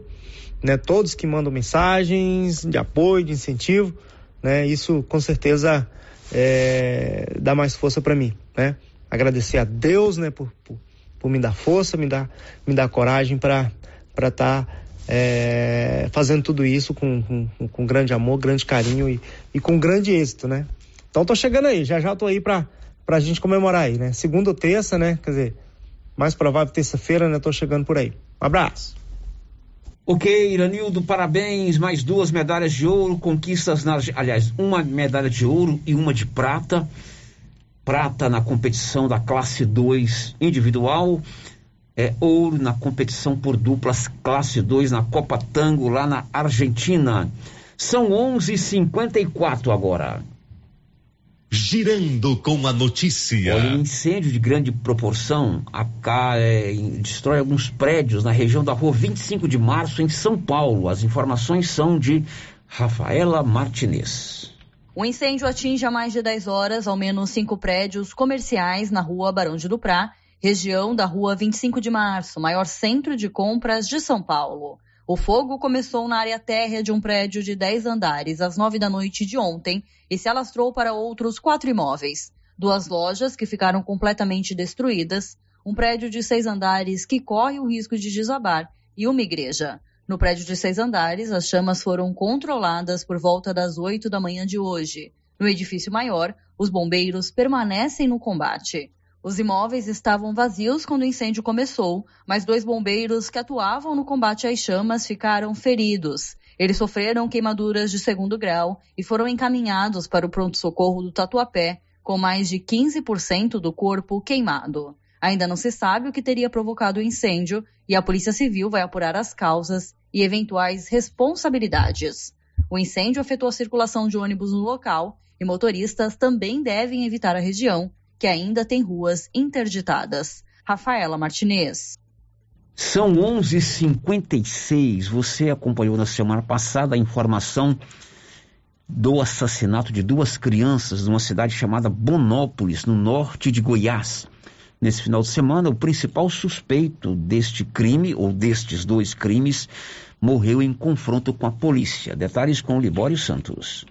né? Todos que mandam mensagens de apoio, de incentivo, né? Isso com certeza é, dá mais força para mim, né? Agradecer a Deus, né? Por, por, por, me dar força, me dar, me dar coragem para para estar tá, é, fazendo tudo isso com, com, com, grande amor, grande carinho e, e com grande êxito, né? Então tô chegando aí, já já tô aí para pra gente comemorar aí, né? Segunda ou terça, né? Quer dizer, mais provável terça-feira, né? Tô chegando por aí. Um abraço. Ok, Iranildo, parabéns. Mais duas medalhas de ouro, conquistas, na, aliás, uma medalha de ouro e uma de prata. Prata na competição da classe 2 individual. É, ouro na competição por duplas classe 2 na Copa Tango lá na Argentina. São 11:54 agora. Girando com a notícia. Olha, um incêndio de grande proporção acá, é, destrói alguns prédios na região da rua 25 de março, em São Paulo. As informações são de Rafaela Martinez. O incêndio atinge há mais de 10 horas ao menos cinco prédios comerciais na rua Barão de Duprá, região da rua 25 de março, maior centro de compras de São Paulo. O fogo começou na área térrea de um prédio de 10 andares às 9 da noite de ontem e se alastrou para outros quatro imóveis. Duas lojas que ficaram completamente destruídas, um prédio de seis andares que corre o risco de desabar e uma igreja. No prédio de seis andares, as chamas foram controladas por volta das 8 da manhã de hoje. No edifício maior, os bombeiros permanecem no combate. Os imóveis estavam vazios quando o incêndio começou, mas dois bombeiros que atuavam no combate às chamas ficaram feridos. Eles sofreram queimaduras de segundo grau e foram encaminhados para o pronto-socorro do Tatuapé, com mais de 15% do corpo queimado. Ainda não se sabe o que teria provocado o incêndio e a Polícia Civil vai apurar as causas e eventuais responsabilidades. O incêndio afetou a circulação de ônibus no local e motoristas também devem evitar a região que ainda tem ruas interditadas. Rafaela Martinez. São 11:56. Você acompanhou na semana passada a informação do assassinato de duas crianças numa cidade chamada Bonópolis, no norte de Goiás. Nesse final de semana, o principal suspeito deste crime, ou destes dois crimes, morreu em confronto com a polícia. Detalhes com Libório Santos.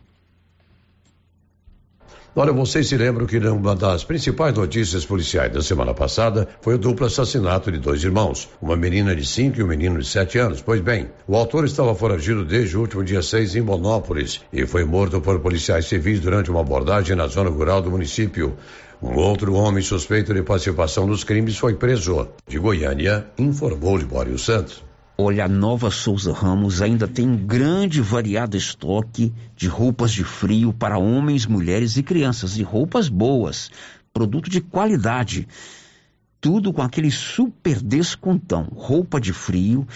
Olha, vocês se lembram que uma das principais notícias policiais da semana passada foi o duplo assassinato de dois irmãos, uma menina de 5 e um menino de 7 anos. Pois bem, o autor estava foragido desde o último dia 6 em Monópolis e foi morto por policiais civis durante uma abordagem na zona rural do município. Um outro homem suspeito de participação nos crimes foi preso. De Goiânia, informou Libório Santos. Olha, a Nova Souza Ramos ainda tem um grande variado estoque de roupas de frio para homens, mulheres e crianças. E roupas boas, produto de qualidade. Tudo com aquele super descontão. Roupa de frio,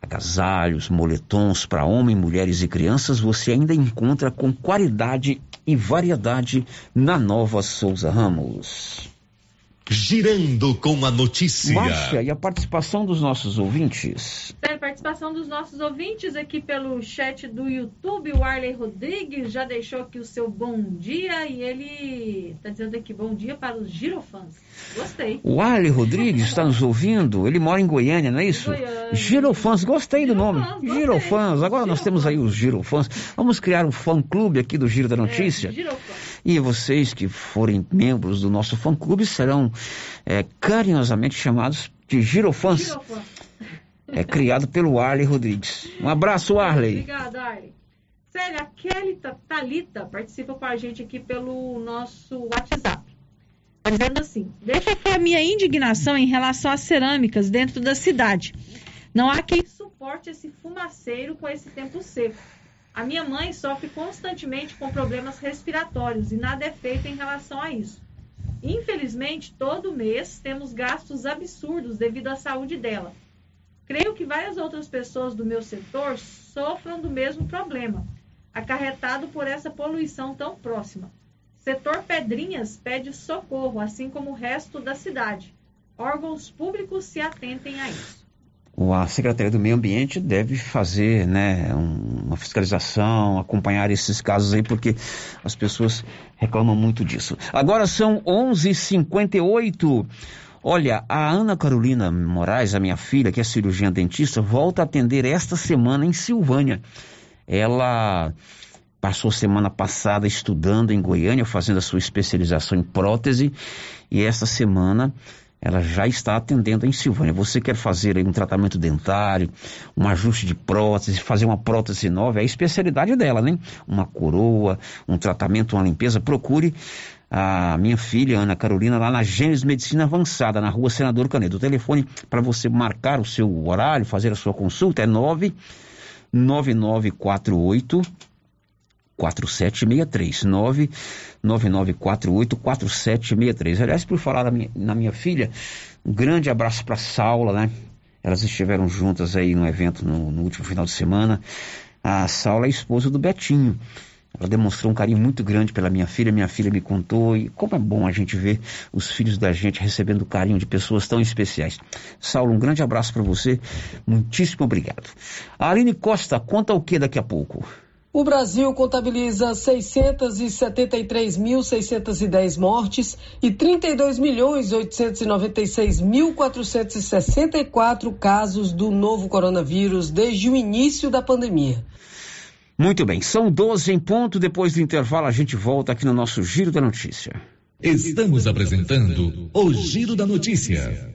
agasalhos, moletons para homens, mulheres e crianças, você ainda encontra com qualidade e variedade na Nova Souza Ramos. Girando com a notícia. Márcia, e a participação dos nossos ouvintes? Tem participação dos nossos ouvintes aqui pelo chat do YouTube. O Arley Rodrigues já deixou aqui o seu bom dia e ele está dizendo aqui bom dia para os girofãs. Gostei. O Arley Rodrigues está nos ouvindo. Ele mora em Goiânia, não é isso? Goiânia. Girofãs, gostei do nome. Gostei. Girofãs. Agora nós temos aí os girofãs. Vamos criar um fã-clube aqui do Giro da Notícia. É, girofãs. E vocês que forem membros do nosso fã-clube serão é, carinhosamente chamados de girofãs. girofãs. É criado pelo Arley Rodrigues. Um abraço, Arley. Obrigada, Arley. Célia, a Kelly Talita participa com a gente aqui pelo nosso WhatsApp. Tá dizendo assim: deixa aqui a minha indignação em relação às cerâmicas dentro da cidade. Não há quem suporte esse fumaceiro com esse tempo seco. A minha mãe sofre constantemente com problemas respiratórios e nada é feito em relação a isso. Infelizmente, todo mês temos gastos absurdos devido à saúde dela. Creio que várias outras pessoas do meu setor sofram do mesmo problema, acarretado por essa poluição tão próxima. Setor Pedrinhas pede socorro, assim como o resto da cidade. Órgãos públicos se atentem a isso. A Secretaria do Meio Ambiente deve fazer né, uma fiscalização, acompanhar esses casos aí, porque as pessoas reclamam muito disso. Agora são 11h58. Olha, a Ana Carolina Moraes, a minha filha, que é cirurgiã dentista, volta a atender esta semana em Silvânia. Ela passou semana passada estudando em Goiânia, fazendo a sua especialização em prótese, e esta semana ela já está atendendo em Silvânia. Você quer fazer um tratamento dentário, um ajuste de prótese, fazer uma prótese nova, é a especialidade dela, né? Uma coroa, um tratamento, uma limpeza, procure a minha filha, Ana Carolina, lá na Gênesis Medicina Avançada, na rua Senador Canedo. O telefone para você marcar o seu horário, fazer a sua consulta é 99948 4763 99948 4763. Aliás, por falar na minha, na minha filha, um grande abraço para Saula, né? Elas estiveram juntas aí no evento no, no último final de semana. A Saula é esposa do Betinho. Ela demonstrou um carinho muito grande pela minha filha, minha filha me contou, e como é bom a gente ver os filhos da gente recebendo carinho de pessoas tão especiais. Saulo, um grande abraço para você, muitíssimo obrigado. A Aline Costa, conta o que daqui a pouco? O Brasil contabiliza 673.610 mortes e 32.896.464 casos do novo coronavírus desde o início da pandemia. Muito bem, são 12 em ponto. Depois do intervalo, a gente volta aqui no nosso Giro da Notícia. Estamos apresentando o Giro da Notícia.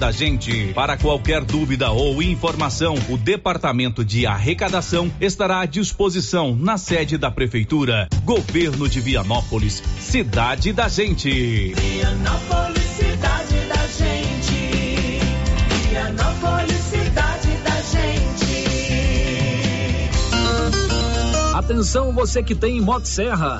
da gente. Para qualquer dúvida ou informação, o Departamento de Arrecadação estará à disposição na sede da Prefeitura. Governo de Vianópolis, cidade da gente. Vianópolis, cidade da gente. Vianópolis, cidade da gente. Atenção você que tem Motosserra.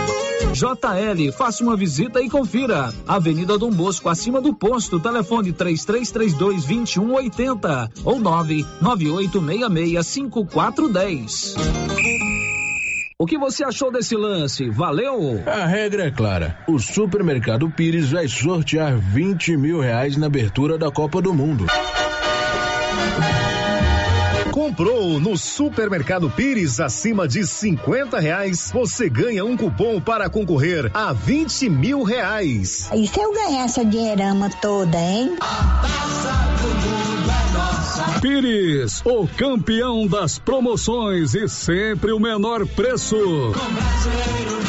JL, faça uma visita e confira. Avenida Dom Bosco, acima do posto, telefone 3332 2180 ou 99866 5410. O que você achou desse lance? Valeu? A regra é clara. O Supermercado Pires vai sortear 20 mil reais na abertura da Copa do Mundo. Comprou no Supermercado Pires acima de 50 reais, você ganha um cupom para concorrer a 20 mil reais. E se eu ganhar essa dinheirama toda, hein? Pires, o campeão das promoções e sempre o menor preço.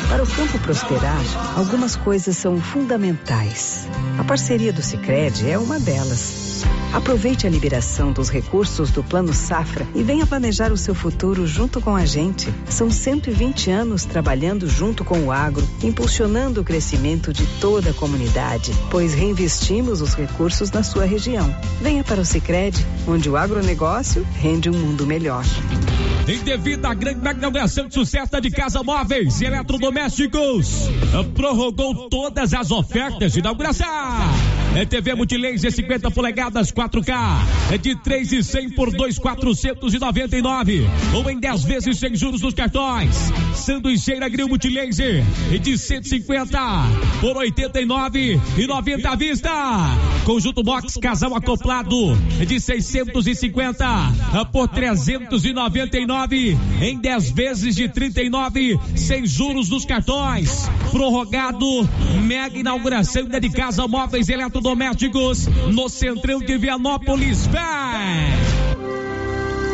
Para o campo prosperar, algumas coisas são fundamentais. A parceria do Sicredi é uma delas. Aproveite a liberação dos recursos do Plano Safra e venha planejar o seu futuro junto com a gente. São 120 anos trabalhando junto com o agro, impulsionando o crescimento de toda a comunidade, pois reinvestimos os recursos na sua região. Venha para o Sicredi, onde o agronegócio rende um mundo melhor. Em devido à grande inauguração de sucesso de Casa Móveis e Eletrodomésticos, prorrogou todas as ofertas de inauguração. É TV Multilaser 50 polegadas 4K. É de 3,100 por 2,499. Ou em 10 vezes sem juros nos cartões. Sanduicheira Grill Multilaser. É de 150 por 89,90 à vista. Conjunto Box Casal Acoplado. É de 650 por 399. Em 10 vezes de 39 sem juros nos cartões. Prorrogado. Mega inauguração de Casa Móveis Eletrodomésticos no Centrão de Vianópolis. Vem!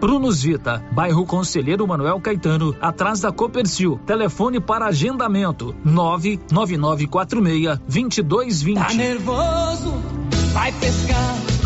Prunus Vita, bairro Conselheiro Manuel Caetano, atrás da Copercil. Telefone para agendamento: 99946 2220. Tá nervoso? Vai pescar.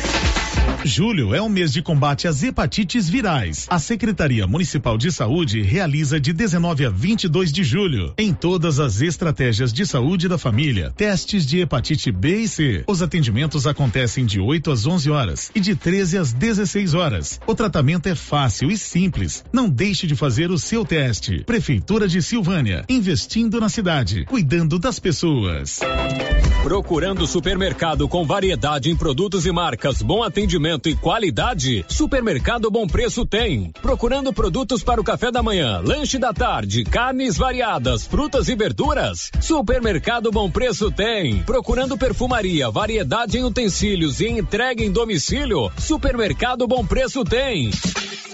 Julho é o mês de combate às hepatites virais. A Secretaria Municipal de Saúde realiza de 19 a 22 de julho, em todas as estratégias de saúde da família, testes de hepatite B e C. Os atendimentos acontecem de 8 às 11 horas e de 13 às 16 horas. O tratamento é fácil e simples. Não deixe de fazer o seu teste. Prefeitura de Silvânia, investindo na cidade, cuidando das pessoas. Procurando supermercado com variedade em produtos e marcas, bom atendimento e qualidade? Supermercado Bom Preço tem. Procurando produtos para o café da manhã, lanche da tarde, carnes variadas, frutas e verduras? Supermercado Bom Preço tem. Procurando perfumaria, variedade em utensílios e entrega em domicílio? Supermercado Bom Preço tem.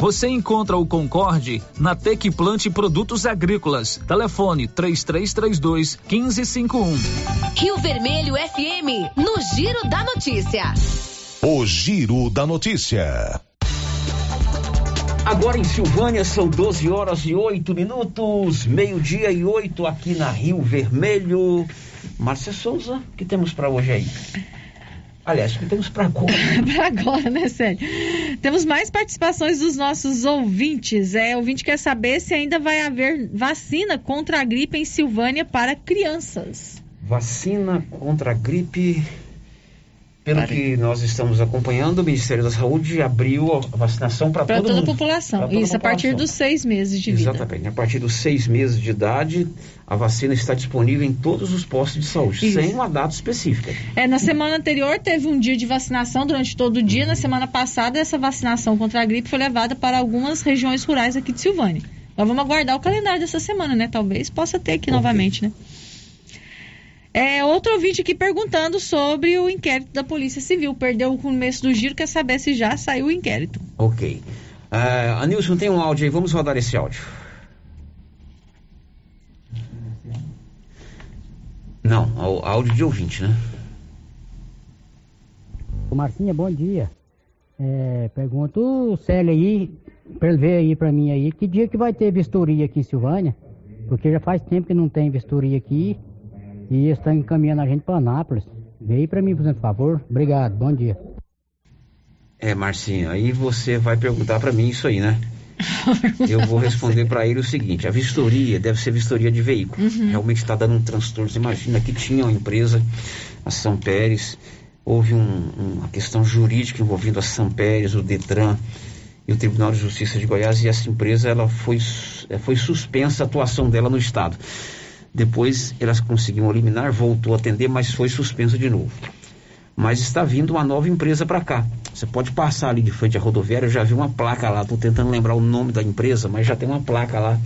Você encontra o Concorde na Tec Plante Produtos Agrícolas. Telefone 3332 1551. Rio Vermelho FM, no Giro da Notícia. O Giro da Notícia. Agora em Silvânia são 12 horas e 8 minutos, meio-dia e 8 aqui na Rio Vermelho. Márcia Souza, o que temos para hoje aí? Aliás, o que temos para agora? para agora, né, Célio? Temos mais participações dos nossos ouvintes. É, o ouvinte quer saber se ainda vai haver vacina contra a gripe em Silvânia para crianças. Vacina contra a gripe pelo que nós estamos acompanhando, o Ministério da Saúde abriu a vacinação para toda mundo. a população. Toda Isso, a, população. a partir dos seis meses de vida. Exatamente. A partir dos seis meses de idade, a vacina está disponível em todos os postos de saúde, Isso. sem uma data específica. É, na semana anterior teve um dia de vacinação durante todo o dia. Uhum. Na semana passada, essa vacinação contra a gripe foi levada para algumas regiões rurais aqui de Silvânia. Nós vamos aguardar o calendário dessa semana, né? Talvez possa ter aqui okay. novamente, né? É, outro ouvinte aqui perguntando sobre o inquérito da Polícia Civil. Perdeu o começo do giro, quer saber se já saiu o inquérito. Ok. Uh, Anilson, tem um áudio aí, vamos rodar esse áudio. Não, áudio de ouvinte, né? Ô Marcinha, bom dia. É, pergunta o Célio aí, pra ele ver aí pra mim aí, que dia que vai ter vistoria aqui em Silvânia? Porque já faz tempo que não tem vistoria aqui. E estão encaminhando a gente para Anápolis. Veio para mim, por favor. Obrigado, bom dia. É, Marcinho, aí você vai perguntar para mim isso aí, né? Eu vou responder para ele o seguinte: a vistoria deve ser vistoria de veículo. Uhum. Realmente está dando um transtorno. Você imagina que tinha uma empresa, a São Pérez, houve um, uma questão jurídica envolvendo a São Pérez, o Detran e o Tribunal de Justiça de Goiás, e essa empresa ela foi, foi suspensa a atuação dela no Estado. Depois elas conseguiram eliminar, voltou a atender, mas foi suspenso de novo. Mas está vindo uma nova empresa para cá. Você pode passar ali de frente à rodoviária, eu já vi uma placa lá, estou tentando lembrar o nome da empresa, mas já tem uma placa lá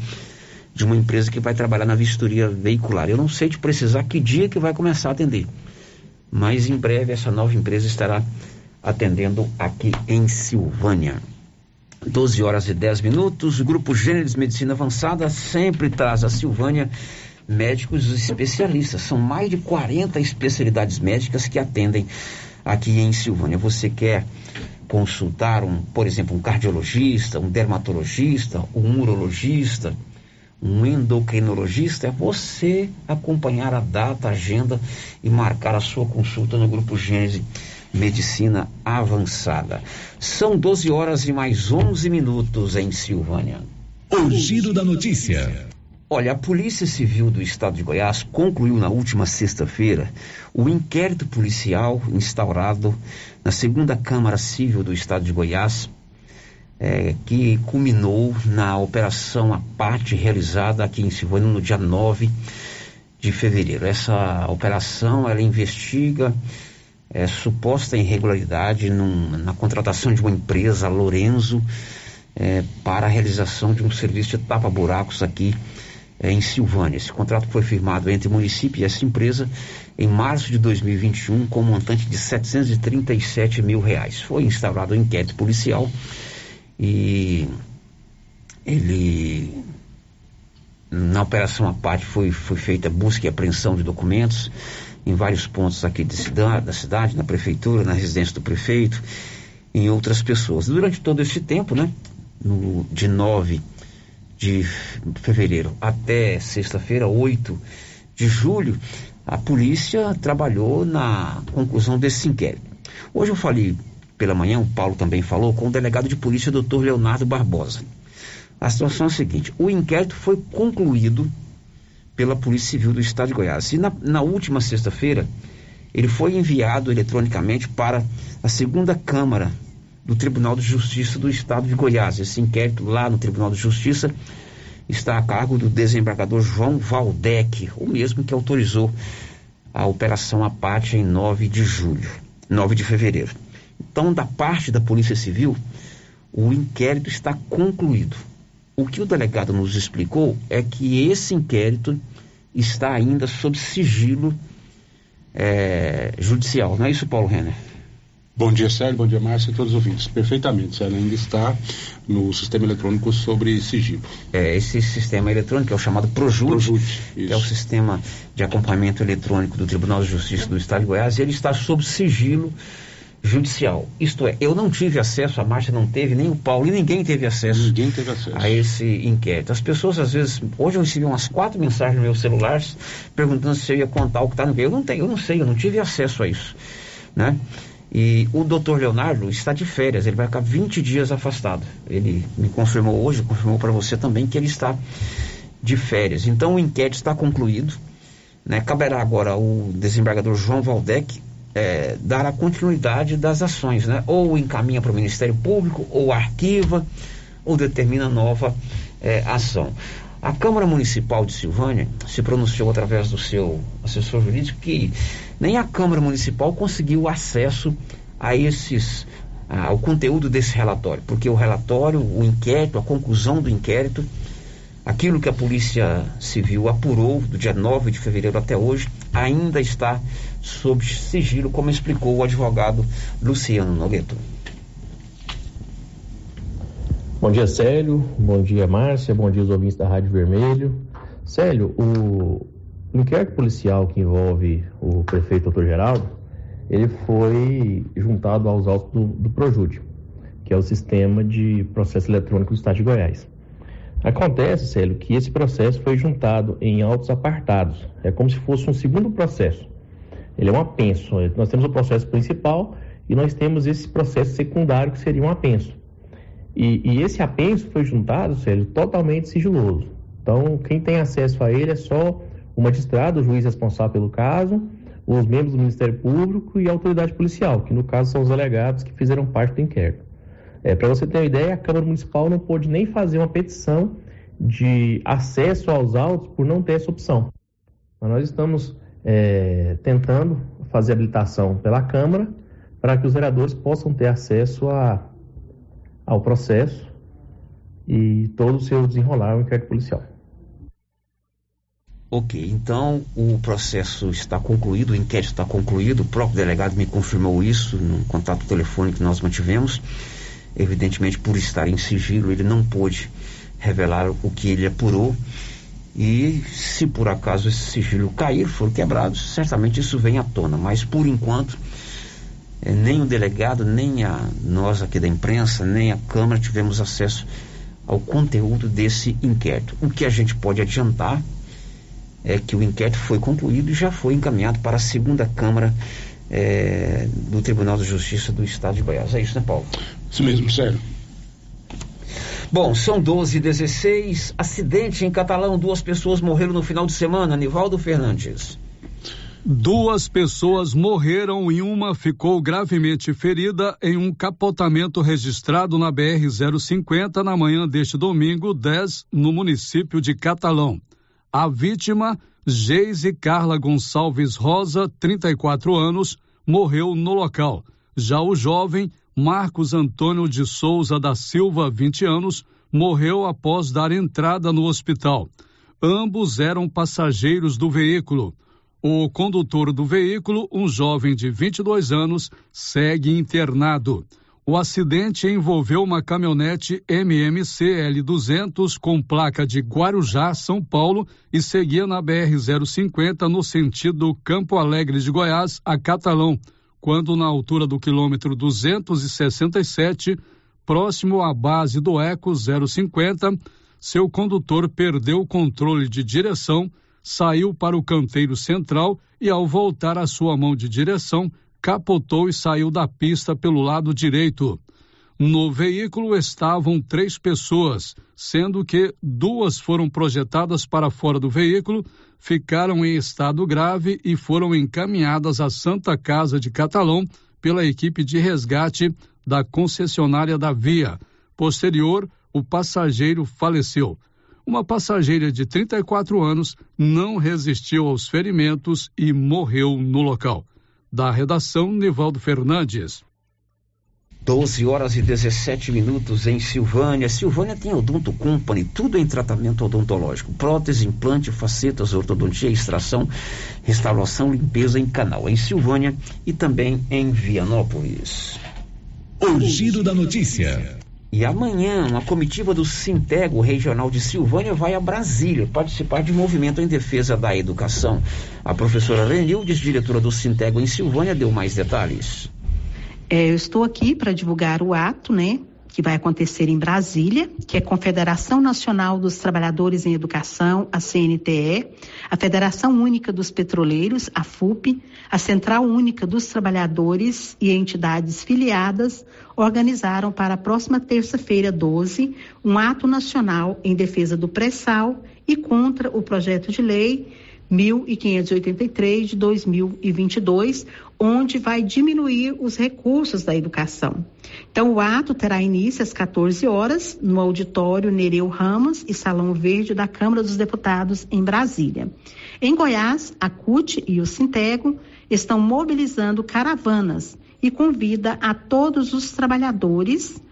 de uma empresa que vai trabalhar na vistoria veicular. Eu não sei te precisar que dia que vai começar a atender. Mas em breve essa nova empresa estará atendendo aqui em Silvânia. 12 horas e 10 minutos. O Grupo Gêneros Medicina Avançada sempre traz a Silvânia médicos especialistas. São mais de 40 especialidades médicas que atendem aqui em Silvânia. Você quer consultar, um, por exemplo, um cardiologista, um dermatologista, um urologista, um endocrinologista, é você acompanhar a data, a agenda e marcar a sua consulta no Grupo Gênese Medicina Avançada. São 12 horas e mais 11 minutos em Silvânia. O giro da notícia. Olha, a Polícia Civil do Estado de Goiás concluiu na última sexta-feira o inquérito policial instaurado na segunda Câmara Civil do Estado de Goiás, é, que culminou na operação à parte realizada aqui em Silvânia no dia 9 de fevereiro. Essa operação ela investiga é, suposta irregularidade num, na contratação de uma empresa, Lorenzo, é, para a realização de um serviço de tapa-buracos aqui é, em Silvânia. Esse contrato foi firmado entre o município e essa empresa em março de 2021 com um montante de 737 mil reais. Foi instaurado um inquérito policial e ele na operação à parte foi, foi feita busca e apreensão de documentos em vários pontos aqui cidade, da cidade, na prefeitura, na residência do prefeito, em outras pessoas. Durante todo esse tempo, né, no, de 9 de fevereiro até sexta-feira, 8 de julho, a polícia trabalhou na conclusão desse inquérito. Hoje eu falei pela manhã, o Paulo também falou, com o delegado de polícia, doutor Leonardo Barbosa. A situação é a seguinte: o inquérito foi concluído pela Polícia Civil do Estado de Goiás. E na, na última sexta-feira, ele foi enviado eletronicamente para a segunda Câmara do Tribunal de Justiça do Estado de Goiás. Esse inquérito lá no Tribunal de Justiça está a cargo do desembargador João Valdec, o mesmo que autorizou a operação Apate em 9 de julho, 9 de fevereiro. Então, da parte da Polícia Civil, o inquérito está concluído. O que o delegado nos explicou é que esse inquérito está ainda sob sigilo é, judicial. Não é isso, Paulo Renner? Bom dia, Sérgio. Bom dia, Márcia e todos os ouvintes. Perfeitamente, Sérgio. Ainda está no sistema eletrônico sobre sigilo. É, esse sistema eletrônico é o chamado Projut, Projut que é o sistema de acompanhamento eletrônico do Tribunal de Justiça do Estado de Goiás, e ele está sob sigilo judicial. Isto é, eu não tive acesso, a Márcia não teve, nem o Paulo, e ninguém teve acesso, ninguém teve acesso. a esse inquérito. As pessoas, às vezes, hoje eu recebi umas quatro mensagens no meu celular perguntando se eu ia contar o que está no inquérito. Eu não tenho, eu não sei, eu não tive acesso a isso. Né? E o doutor Leonardo está de férias, ele vai ficar 20 dias afastado. Ele me confirmou hoje, confirmou para você também que ele está de férias. Então o inquérito está concluído. Né? Caberá agora ao desembargador João Valdec é, dar a continuidade das ações, né? Ou encaminha para o Ministério Público, ou arquiva, ou determina nova é, ação. A Câmara Municipal de Silvânia se pronunciou através do seu assessor jurídico que nem a Câmara Municipal conseguiu acesso a esses ao conteúdo desse relatório, porque o relatório, o inquérito, a conclusão do inquérito Aquilo que a Polícia Civil apurou do dia 9 de fevereiro até hoje ainda está sob sigilo, como explicou o advogado Luciano Nogueto. Bom dia, Célio. Bom dia, Márcia. Bom dia, os ouvintes da Rádio Vermelho. Célio, o inquérito policial que envolve o prefeito Dr. Geraldo, ele foi juntado aos autos do, do que é o sistema de processo eletrônico do Estado de Goiás. Acontece, Célio, que esse processo foi juntado em autos apartados. É como se fosse um segundo processo. Ele é um apenso. Nós temos o processo principal e nós temos esse processo secundário que seria um apenso. E, e esse apenso foi juntado, Célio, totalmente sigiloso. Então, quem tem acesso a ele é só o magistrado, o juiz responsável pelo caso, os membros do Ministério Público e a autoridade policial, que no caso são os delegados que fizeram parte do inquérito. É, Para você ter uma ideia, a Câmara Municipal não pôde nem fazer uma petição de acesso aos autos por não ter essa opção. Mas nós estamos é, tentando fazer habilitação pela Câmara para que os vereadores possam ter acesso a, ao processo e todo o seu desenrolar o inquérito policial. Ok, então o processo está concluído, o inquérito está concluído, o próprio delegado me confirmou isso no contato telefônico que nós mantivemos evidentemente por estar em sigilo, ele não pôde revelar o que ele apurou. E se por acaso esse sigilo cair, for quebrado, certamente isso vem à tona. Mas por enquanto, eh, nem o delegado, nem a nós aqui da imprensa, nem a Câmara tivemos acesso ao conteúdo desse inquérito. O que a gente pode adiantar é que o inquérito foi concluído e já foi encaminhado para a segunda Câmara é, do Tribunal de Justiça do Estado de Goiás. É isso, né, Paulo? Isso mesmo, sério. Bom, são 12 e 16 Acidente em Catalão. Duas pessoas morreram no final de semana. Nivaldo Fernandes. Duas pessoas morreram e uma ficou gravemente ferida em um capotamento registrado na BR-050 na manhã deste domingo 10, no município de Catalão. A vítima, Geise Carla Gonçalves Rosa, 34 anos, morreu no local. Já o jovem, Marcos Antônio de Souza da Silva, 20 anos, morreu após dar entrada no hospital. Ambos eram passageiros do veículo. O condutor do veículo, um jovem de 22 anos, segue internado. O acidente envolveu uma caminhonete MMC L200 com placa de Guarujá, São Paulo, e seguia na BR-050 no sentido Campo Alegre de Goiás a Catalão, quando na altura do quilômetro 267, próximo à base do Eco 050, seu condutor perdeu o controle de direção, saiu para o canteiro central e, ao voltar a sua mão de direção, capotou e saiu da pista pelo lado direito. No veículo estavam três pessoas, sendo que duas foram projetadas para fora do veículo, ficaram em estado grave e foram encaminhadas à Santa Casa de Catalão pela equipe de resgate da concessionária da via. Posterior, o passageiro faleceu. Uma passageira de 34 anos não resistiu aos ferimentos e morreu no local. Da redação, Nivaldo Fernandes. 12 horas e 17 minutos em Silvânia. Silvânia tem Odonto Company, tudo em tratamento odontológico: prótese, implante, facetas, ortodontia, extração, restauração, limpeza em canal. Em Silvânia e também em Vianópolis. O giro da notícia. E amanhã, uma comitiva do Sintego Regional de Silvânia vai a Brasília participar de um movimento em defesa da educação. A professora Renildes, diretora do Sintego em Silvânia, deu mais detalhes. É, eu estou aqui para divulgar o ato, né, que vai acontecer em Brasília, que é a Confederação Nacional dos Trabalhadores em Educação, a CNTE, a Federação Única dos Petroleiros, a FUP, a Central Única dos Trabalhadores e entidades filiadas organizaram para a próxima terça-feira, 12, um ato nacional em defesa do pré-sal e contra o projeto de lei 1583 de 2022, onde vai diminuir os recursos da educação. Então, o ato terá início às 14 horas no auditório Nereu Ramos e Salão Verde da Câmara dos Deputados em Brasília. Em Goiás, a CUT e o Sintego estão mobilizando caravanas e convida a todos os trabalhadores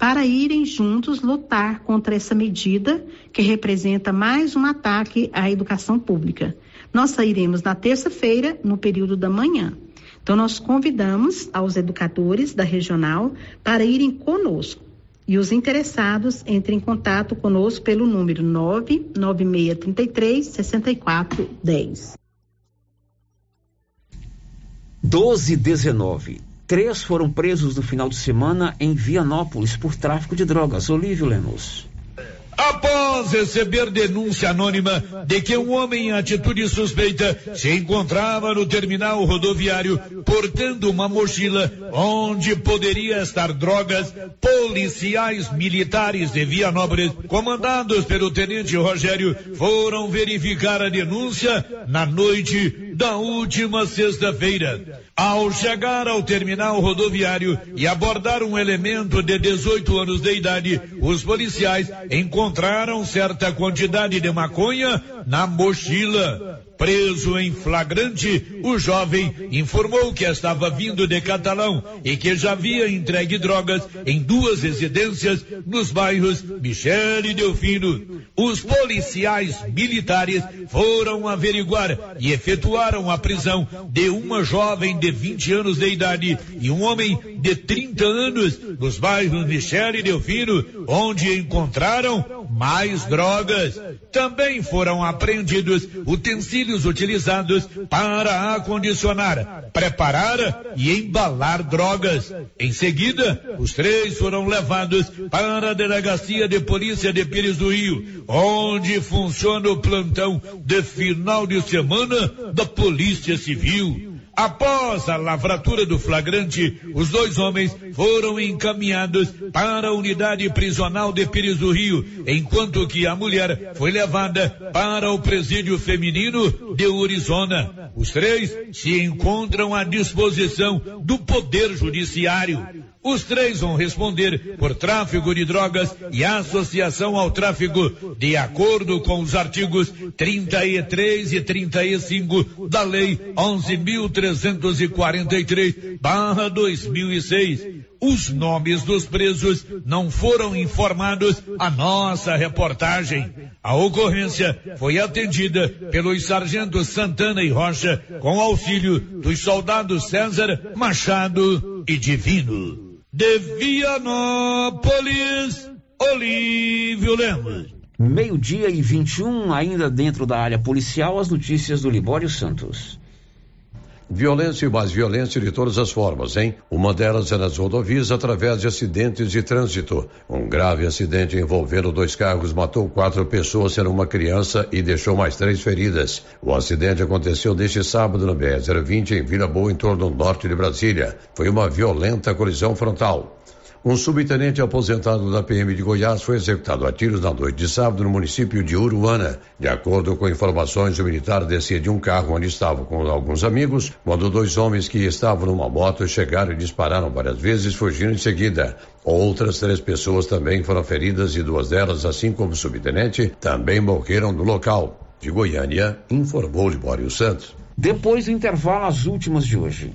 para irem juntos lutar contra essa medida que representa mais um ataque à educação pública. Nós sairemos na terça-feira, no período da manhã. Então, nós convidamos aos educadores da regional para irem conosco. E os interessados entrem em contato conosco pelo número 99633 6410. 12 19. Três foram presos no final de semana em Vianópolis por tráfico de drogas. Olívio Lemos. Após receber denúncia anônima de que um homem em atitude suspeita se encontrava no terminal rodoviário portando uma mochila onde poderia estar drogas, policiais militares de Vianópolis, comandados pelo tenente Rogério, foram verificar a denúncia na noite da última sexta-feira. Ao chegar ao terminal rodoviário e abordar um elemento de 18 anos de idade, os policiais encontraram certa quantidade de maconha na mochila. Preso em flagrante, o jovem informou que estava vindo de Catalão e que já havia entregue drogas em duas residências nos bairros Michele e Delfino. Os policiais militares foram averiguar e efetuaram a prisão de uma jovem de 20 anos de idade e um homem de 30 anos nos bairros Michele e Delfino, onde encontraram mais drogas. Também foram apreendidos utensílios utilizados para acondicionar, preparar e embalar drogas. Em seguida, os três foram levados para a delegacia de polícia de Pires do Rio, onde funciona o plantão de final de semana da Polícia Civil. Após a lavratura do flagrante, os dois homens foram encaminhados para a unidade prisional de Pires do Rio, enquanto que a mulher foi levada para o presídio feminino de Urizona. Os três se encontram à disposição do Poder Judiciário. Os três vão responder por tráfico de drogas e associação ao tráfico, de acordo com os artigos 33 e 35 da Lei 11.343/2006. Os nomes dos presos não foram informados à nossa reportagem. A ocorrência foi atendida pelos sargentos Santana e Rocha, com auxílio dos soldados César, Machado e Divino. De Vianópolis, Olívio Lemos. Meio-dia e 21, ainda dentro da área policial, as notícias do Libório Santos. Violência e mais violência de todas as formas, hein? Uma delas é nas rodovias através de acidentes de trânsito. Um grave acidente envolvendo dois carros matou quatro pessoas, sendo uma criança, e deixou mais três feridas. O acidente aconteceu neste sábado no BR-020 em Vila Boa, em torno do norte de Brasília. Foi uma violenta colisão frontal. Um subtenente aposentado da PM de Goiás foi executado a tiros na noite de sábado no município de Uruana. De acordo com informações, o militar descia de um carro onde estava com alguns amigos, quando dois homens que estavam numa moto chegaram e dispararam várias vezes, fugindo em seguida. Outras três pessoas também foram feridas e duas delas, assim como o subtenente, também morreram no local. De Goiânia, informou Libório Santos. Depois do intervalo, as últimas de hoje.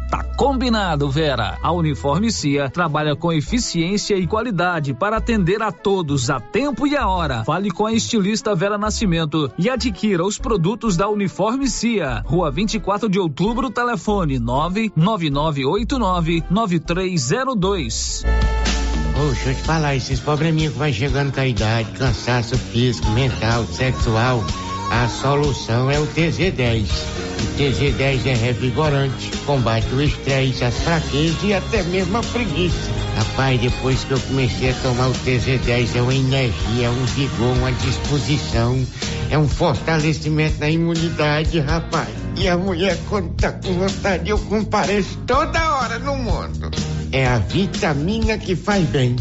Tá combinado, Vera. A Uniforme Cia trabalha com eficiência e qualidade para atender a todos a tempo e a hora. Fale com a estilista Vera Nascimento e adquira os produtos da Uniforme Cia. Rua 24 de Outubro, telefone 99989 9302. Ô, deixa eu te falar, esses probleminhas que vai chegando com a idade, cansaço físico, mental, sexual, a solução é o TZ10. O TZ10 é revigorante, combate o estresse, as fraquezas e até mesmo a preguiça. Rapaz, depois que eu comecei a tomar o TZ10 é uma energia, um vigor, uma disposição, é um fortalecimento na imunidade, rapaz. E a mulher quando tá com vontade eu compareço toda hora no mundo. É a vitamina que faz bem.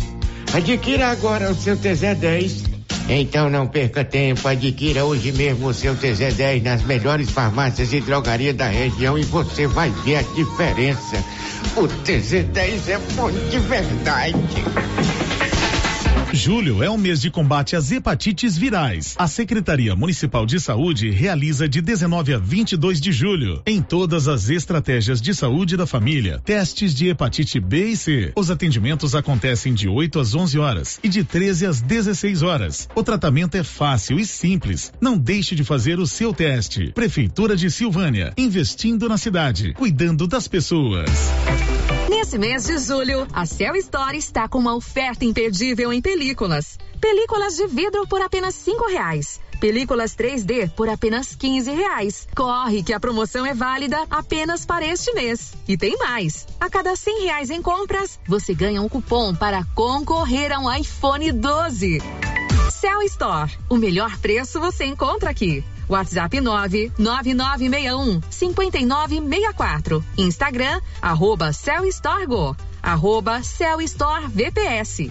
Adquira agora o seu TZ10 então não perca tempo, adquira hoje mesmo o seu TZ10 nas melhores farmácias e drogarias da região e você vai ver a diferença. O TZ10 é bom de verdade. Julho é o mês de combate às hepatites virais. A Secretaria Municipal de Saúde realiza de 19 a 22 de julho, em todas as estratégias de saúde da família, testes de hepatite B e C. Os atendimentos acontecem de 8 às 11 horas e de 13 às 16 horas. O tratamento é fácil e simples. Não deixe de fazer o seu teste. Prefeitura de Silvânia, investindo na cidade, cuidando das pessoas. Nesse mês de julho, a Cell Store está com uma oferta imperdível em películas. Películas de vidro por apenas cinco reais. Películas 3D por apenas 15 reais. Corre que a promoção é válida apenas para este mês. E tem mais. A cada 100 reais em compras, você ganha um cupom para concorrer a um iPhone 12. Cell Store. O melhor preço você encontra aqui. WhatsApp 99961 5964. Instagram, arroba Cell Store Go. Arroba Cell Store VPS.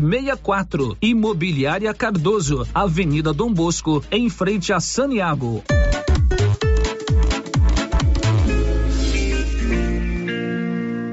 64. Imobiliária Cardoso, Avenida Dom Bosco, em frente a Saniago.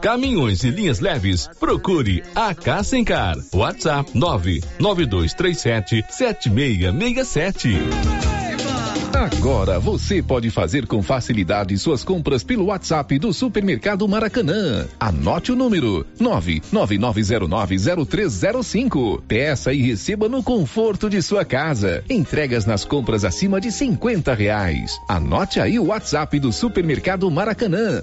caminhões e linhas leves, procure a Cassencar. WhatsApp 99237 7667. Agora você pode fazer com facilidade suas compras pelo WhatsApp do Supermercado Maracanã. Anote o número 999090305. Peça e receba no conforto de sua casa. Entregas nas compras acima de 50 reais. Anote aí o WhatsApp do Supermercado Maracanã.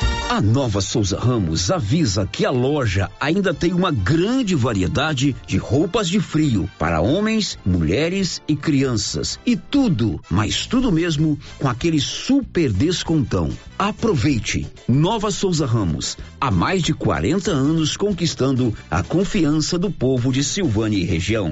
A Nova Souza Ramos avisa que a loja ainda tem uma grande variedade de roupas de frio para homens, mulheres e crianças. E tudo, mas tudo mesmo, com aquele super descontão. Aproveite! Nova Souza Ramos, há mais de 40 anos conquistando a confiança do povo de Silvânia e região.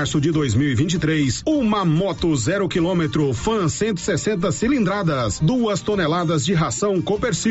março de 2023, uma moto zero quilômetro, fan 160 cilindradas, duas toneladas de ração Copercil.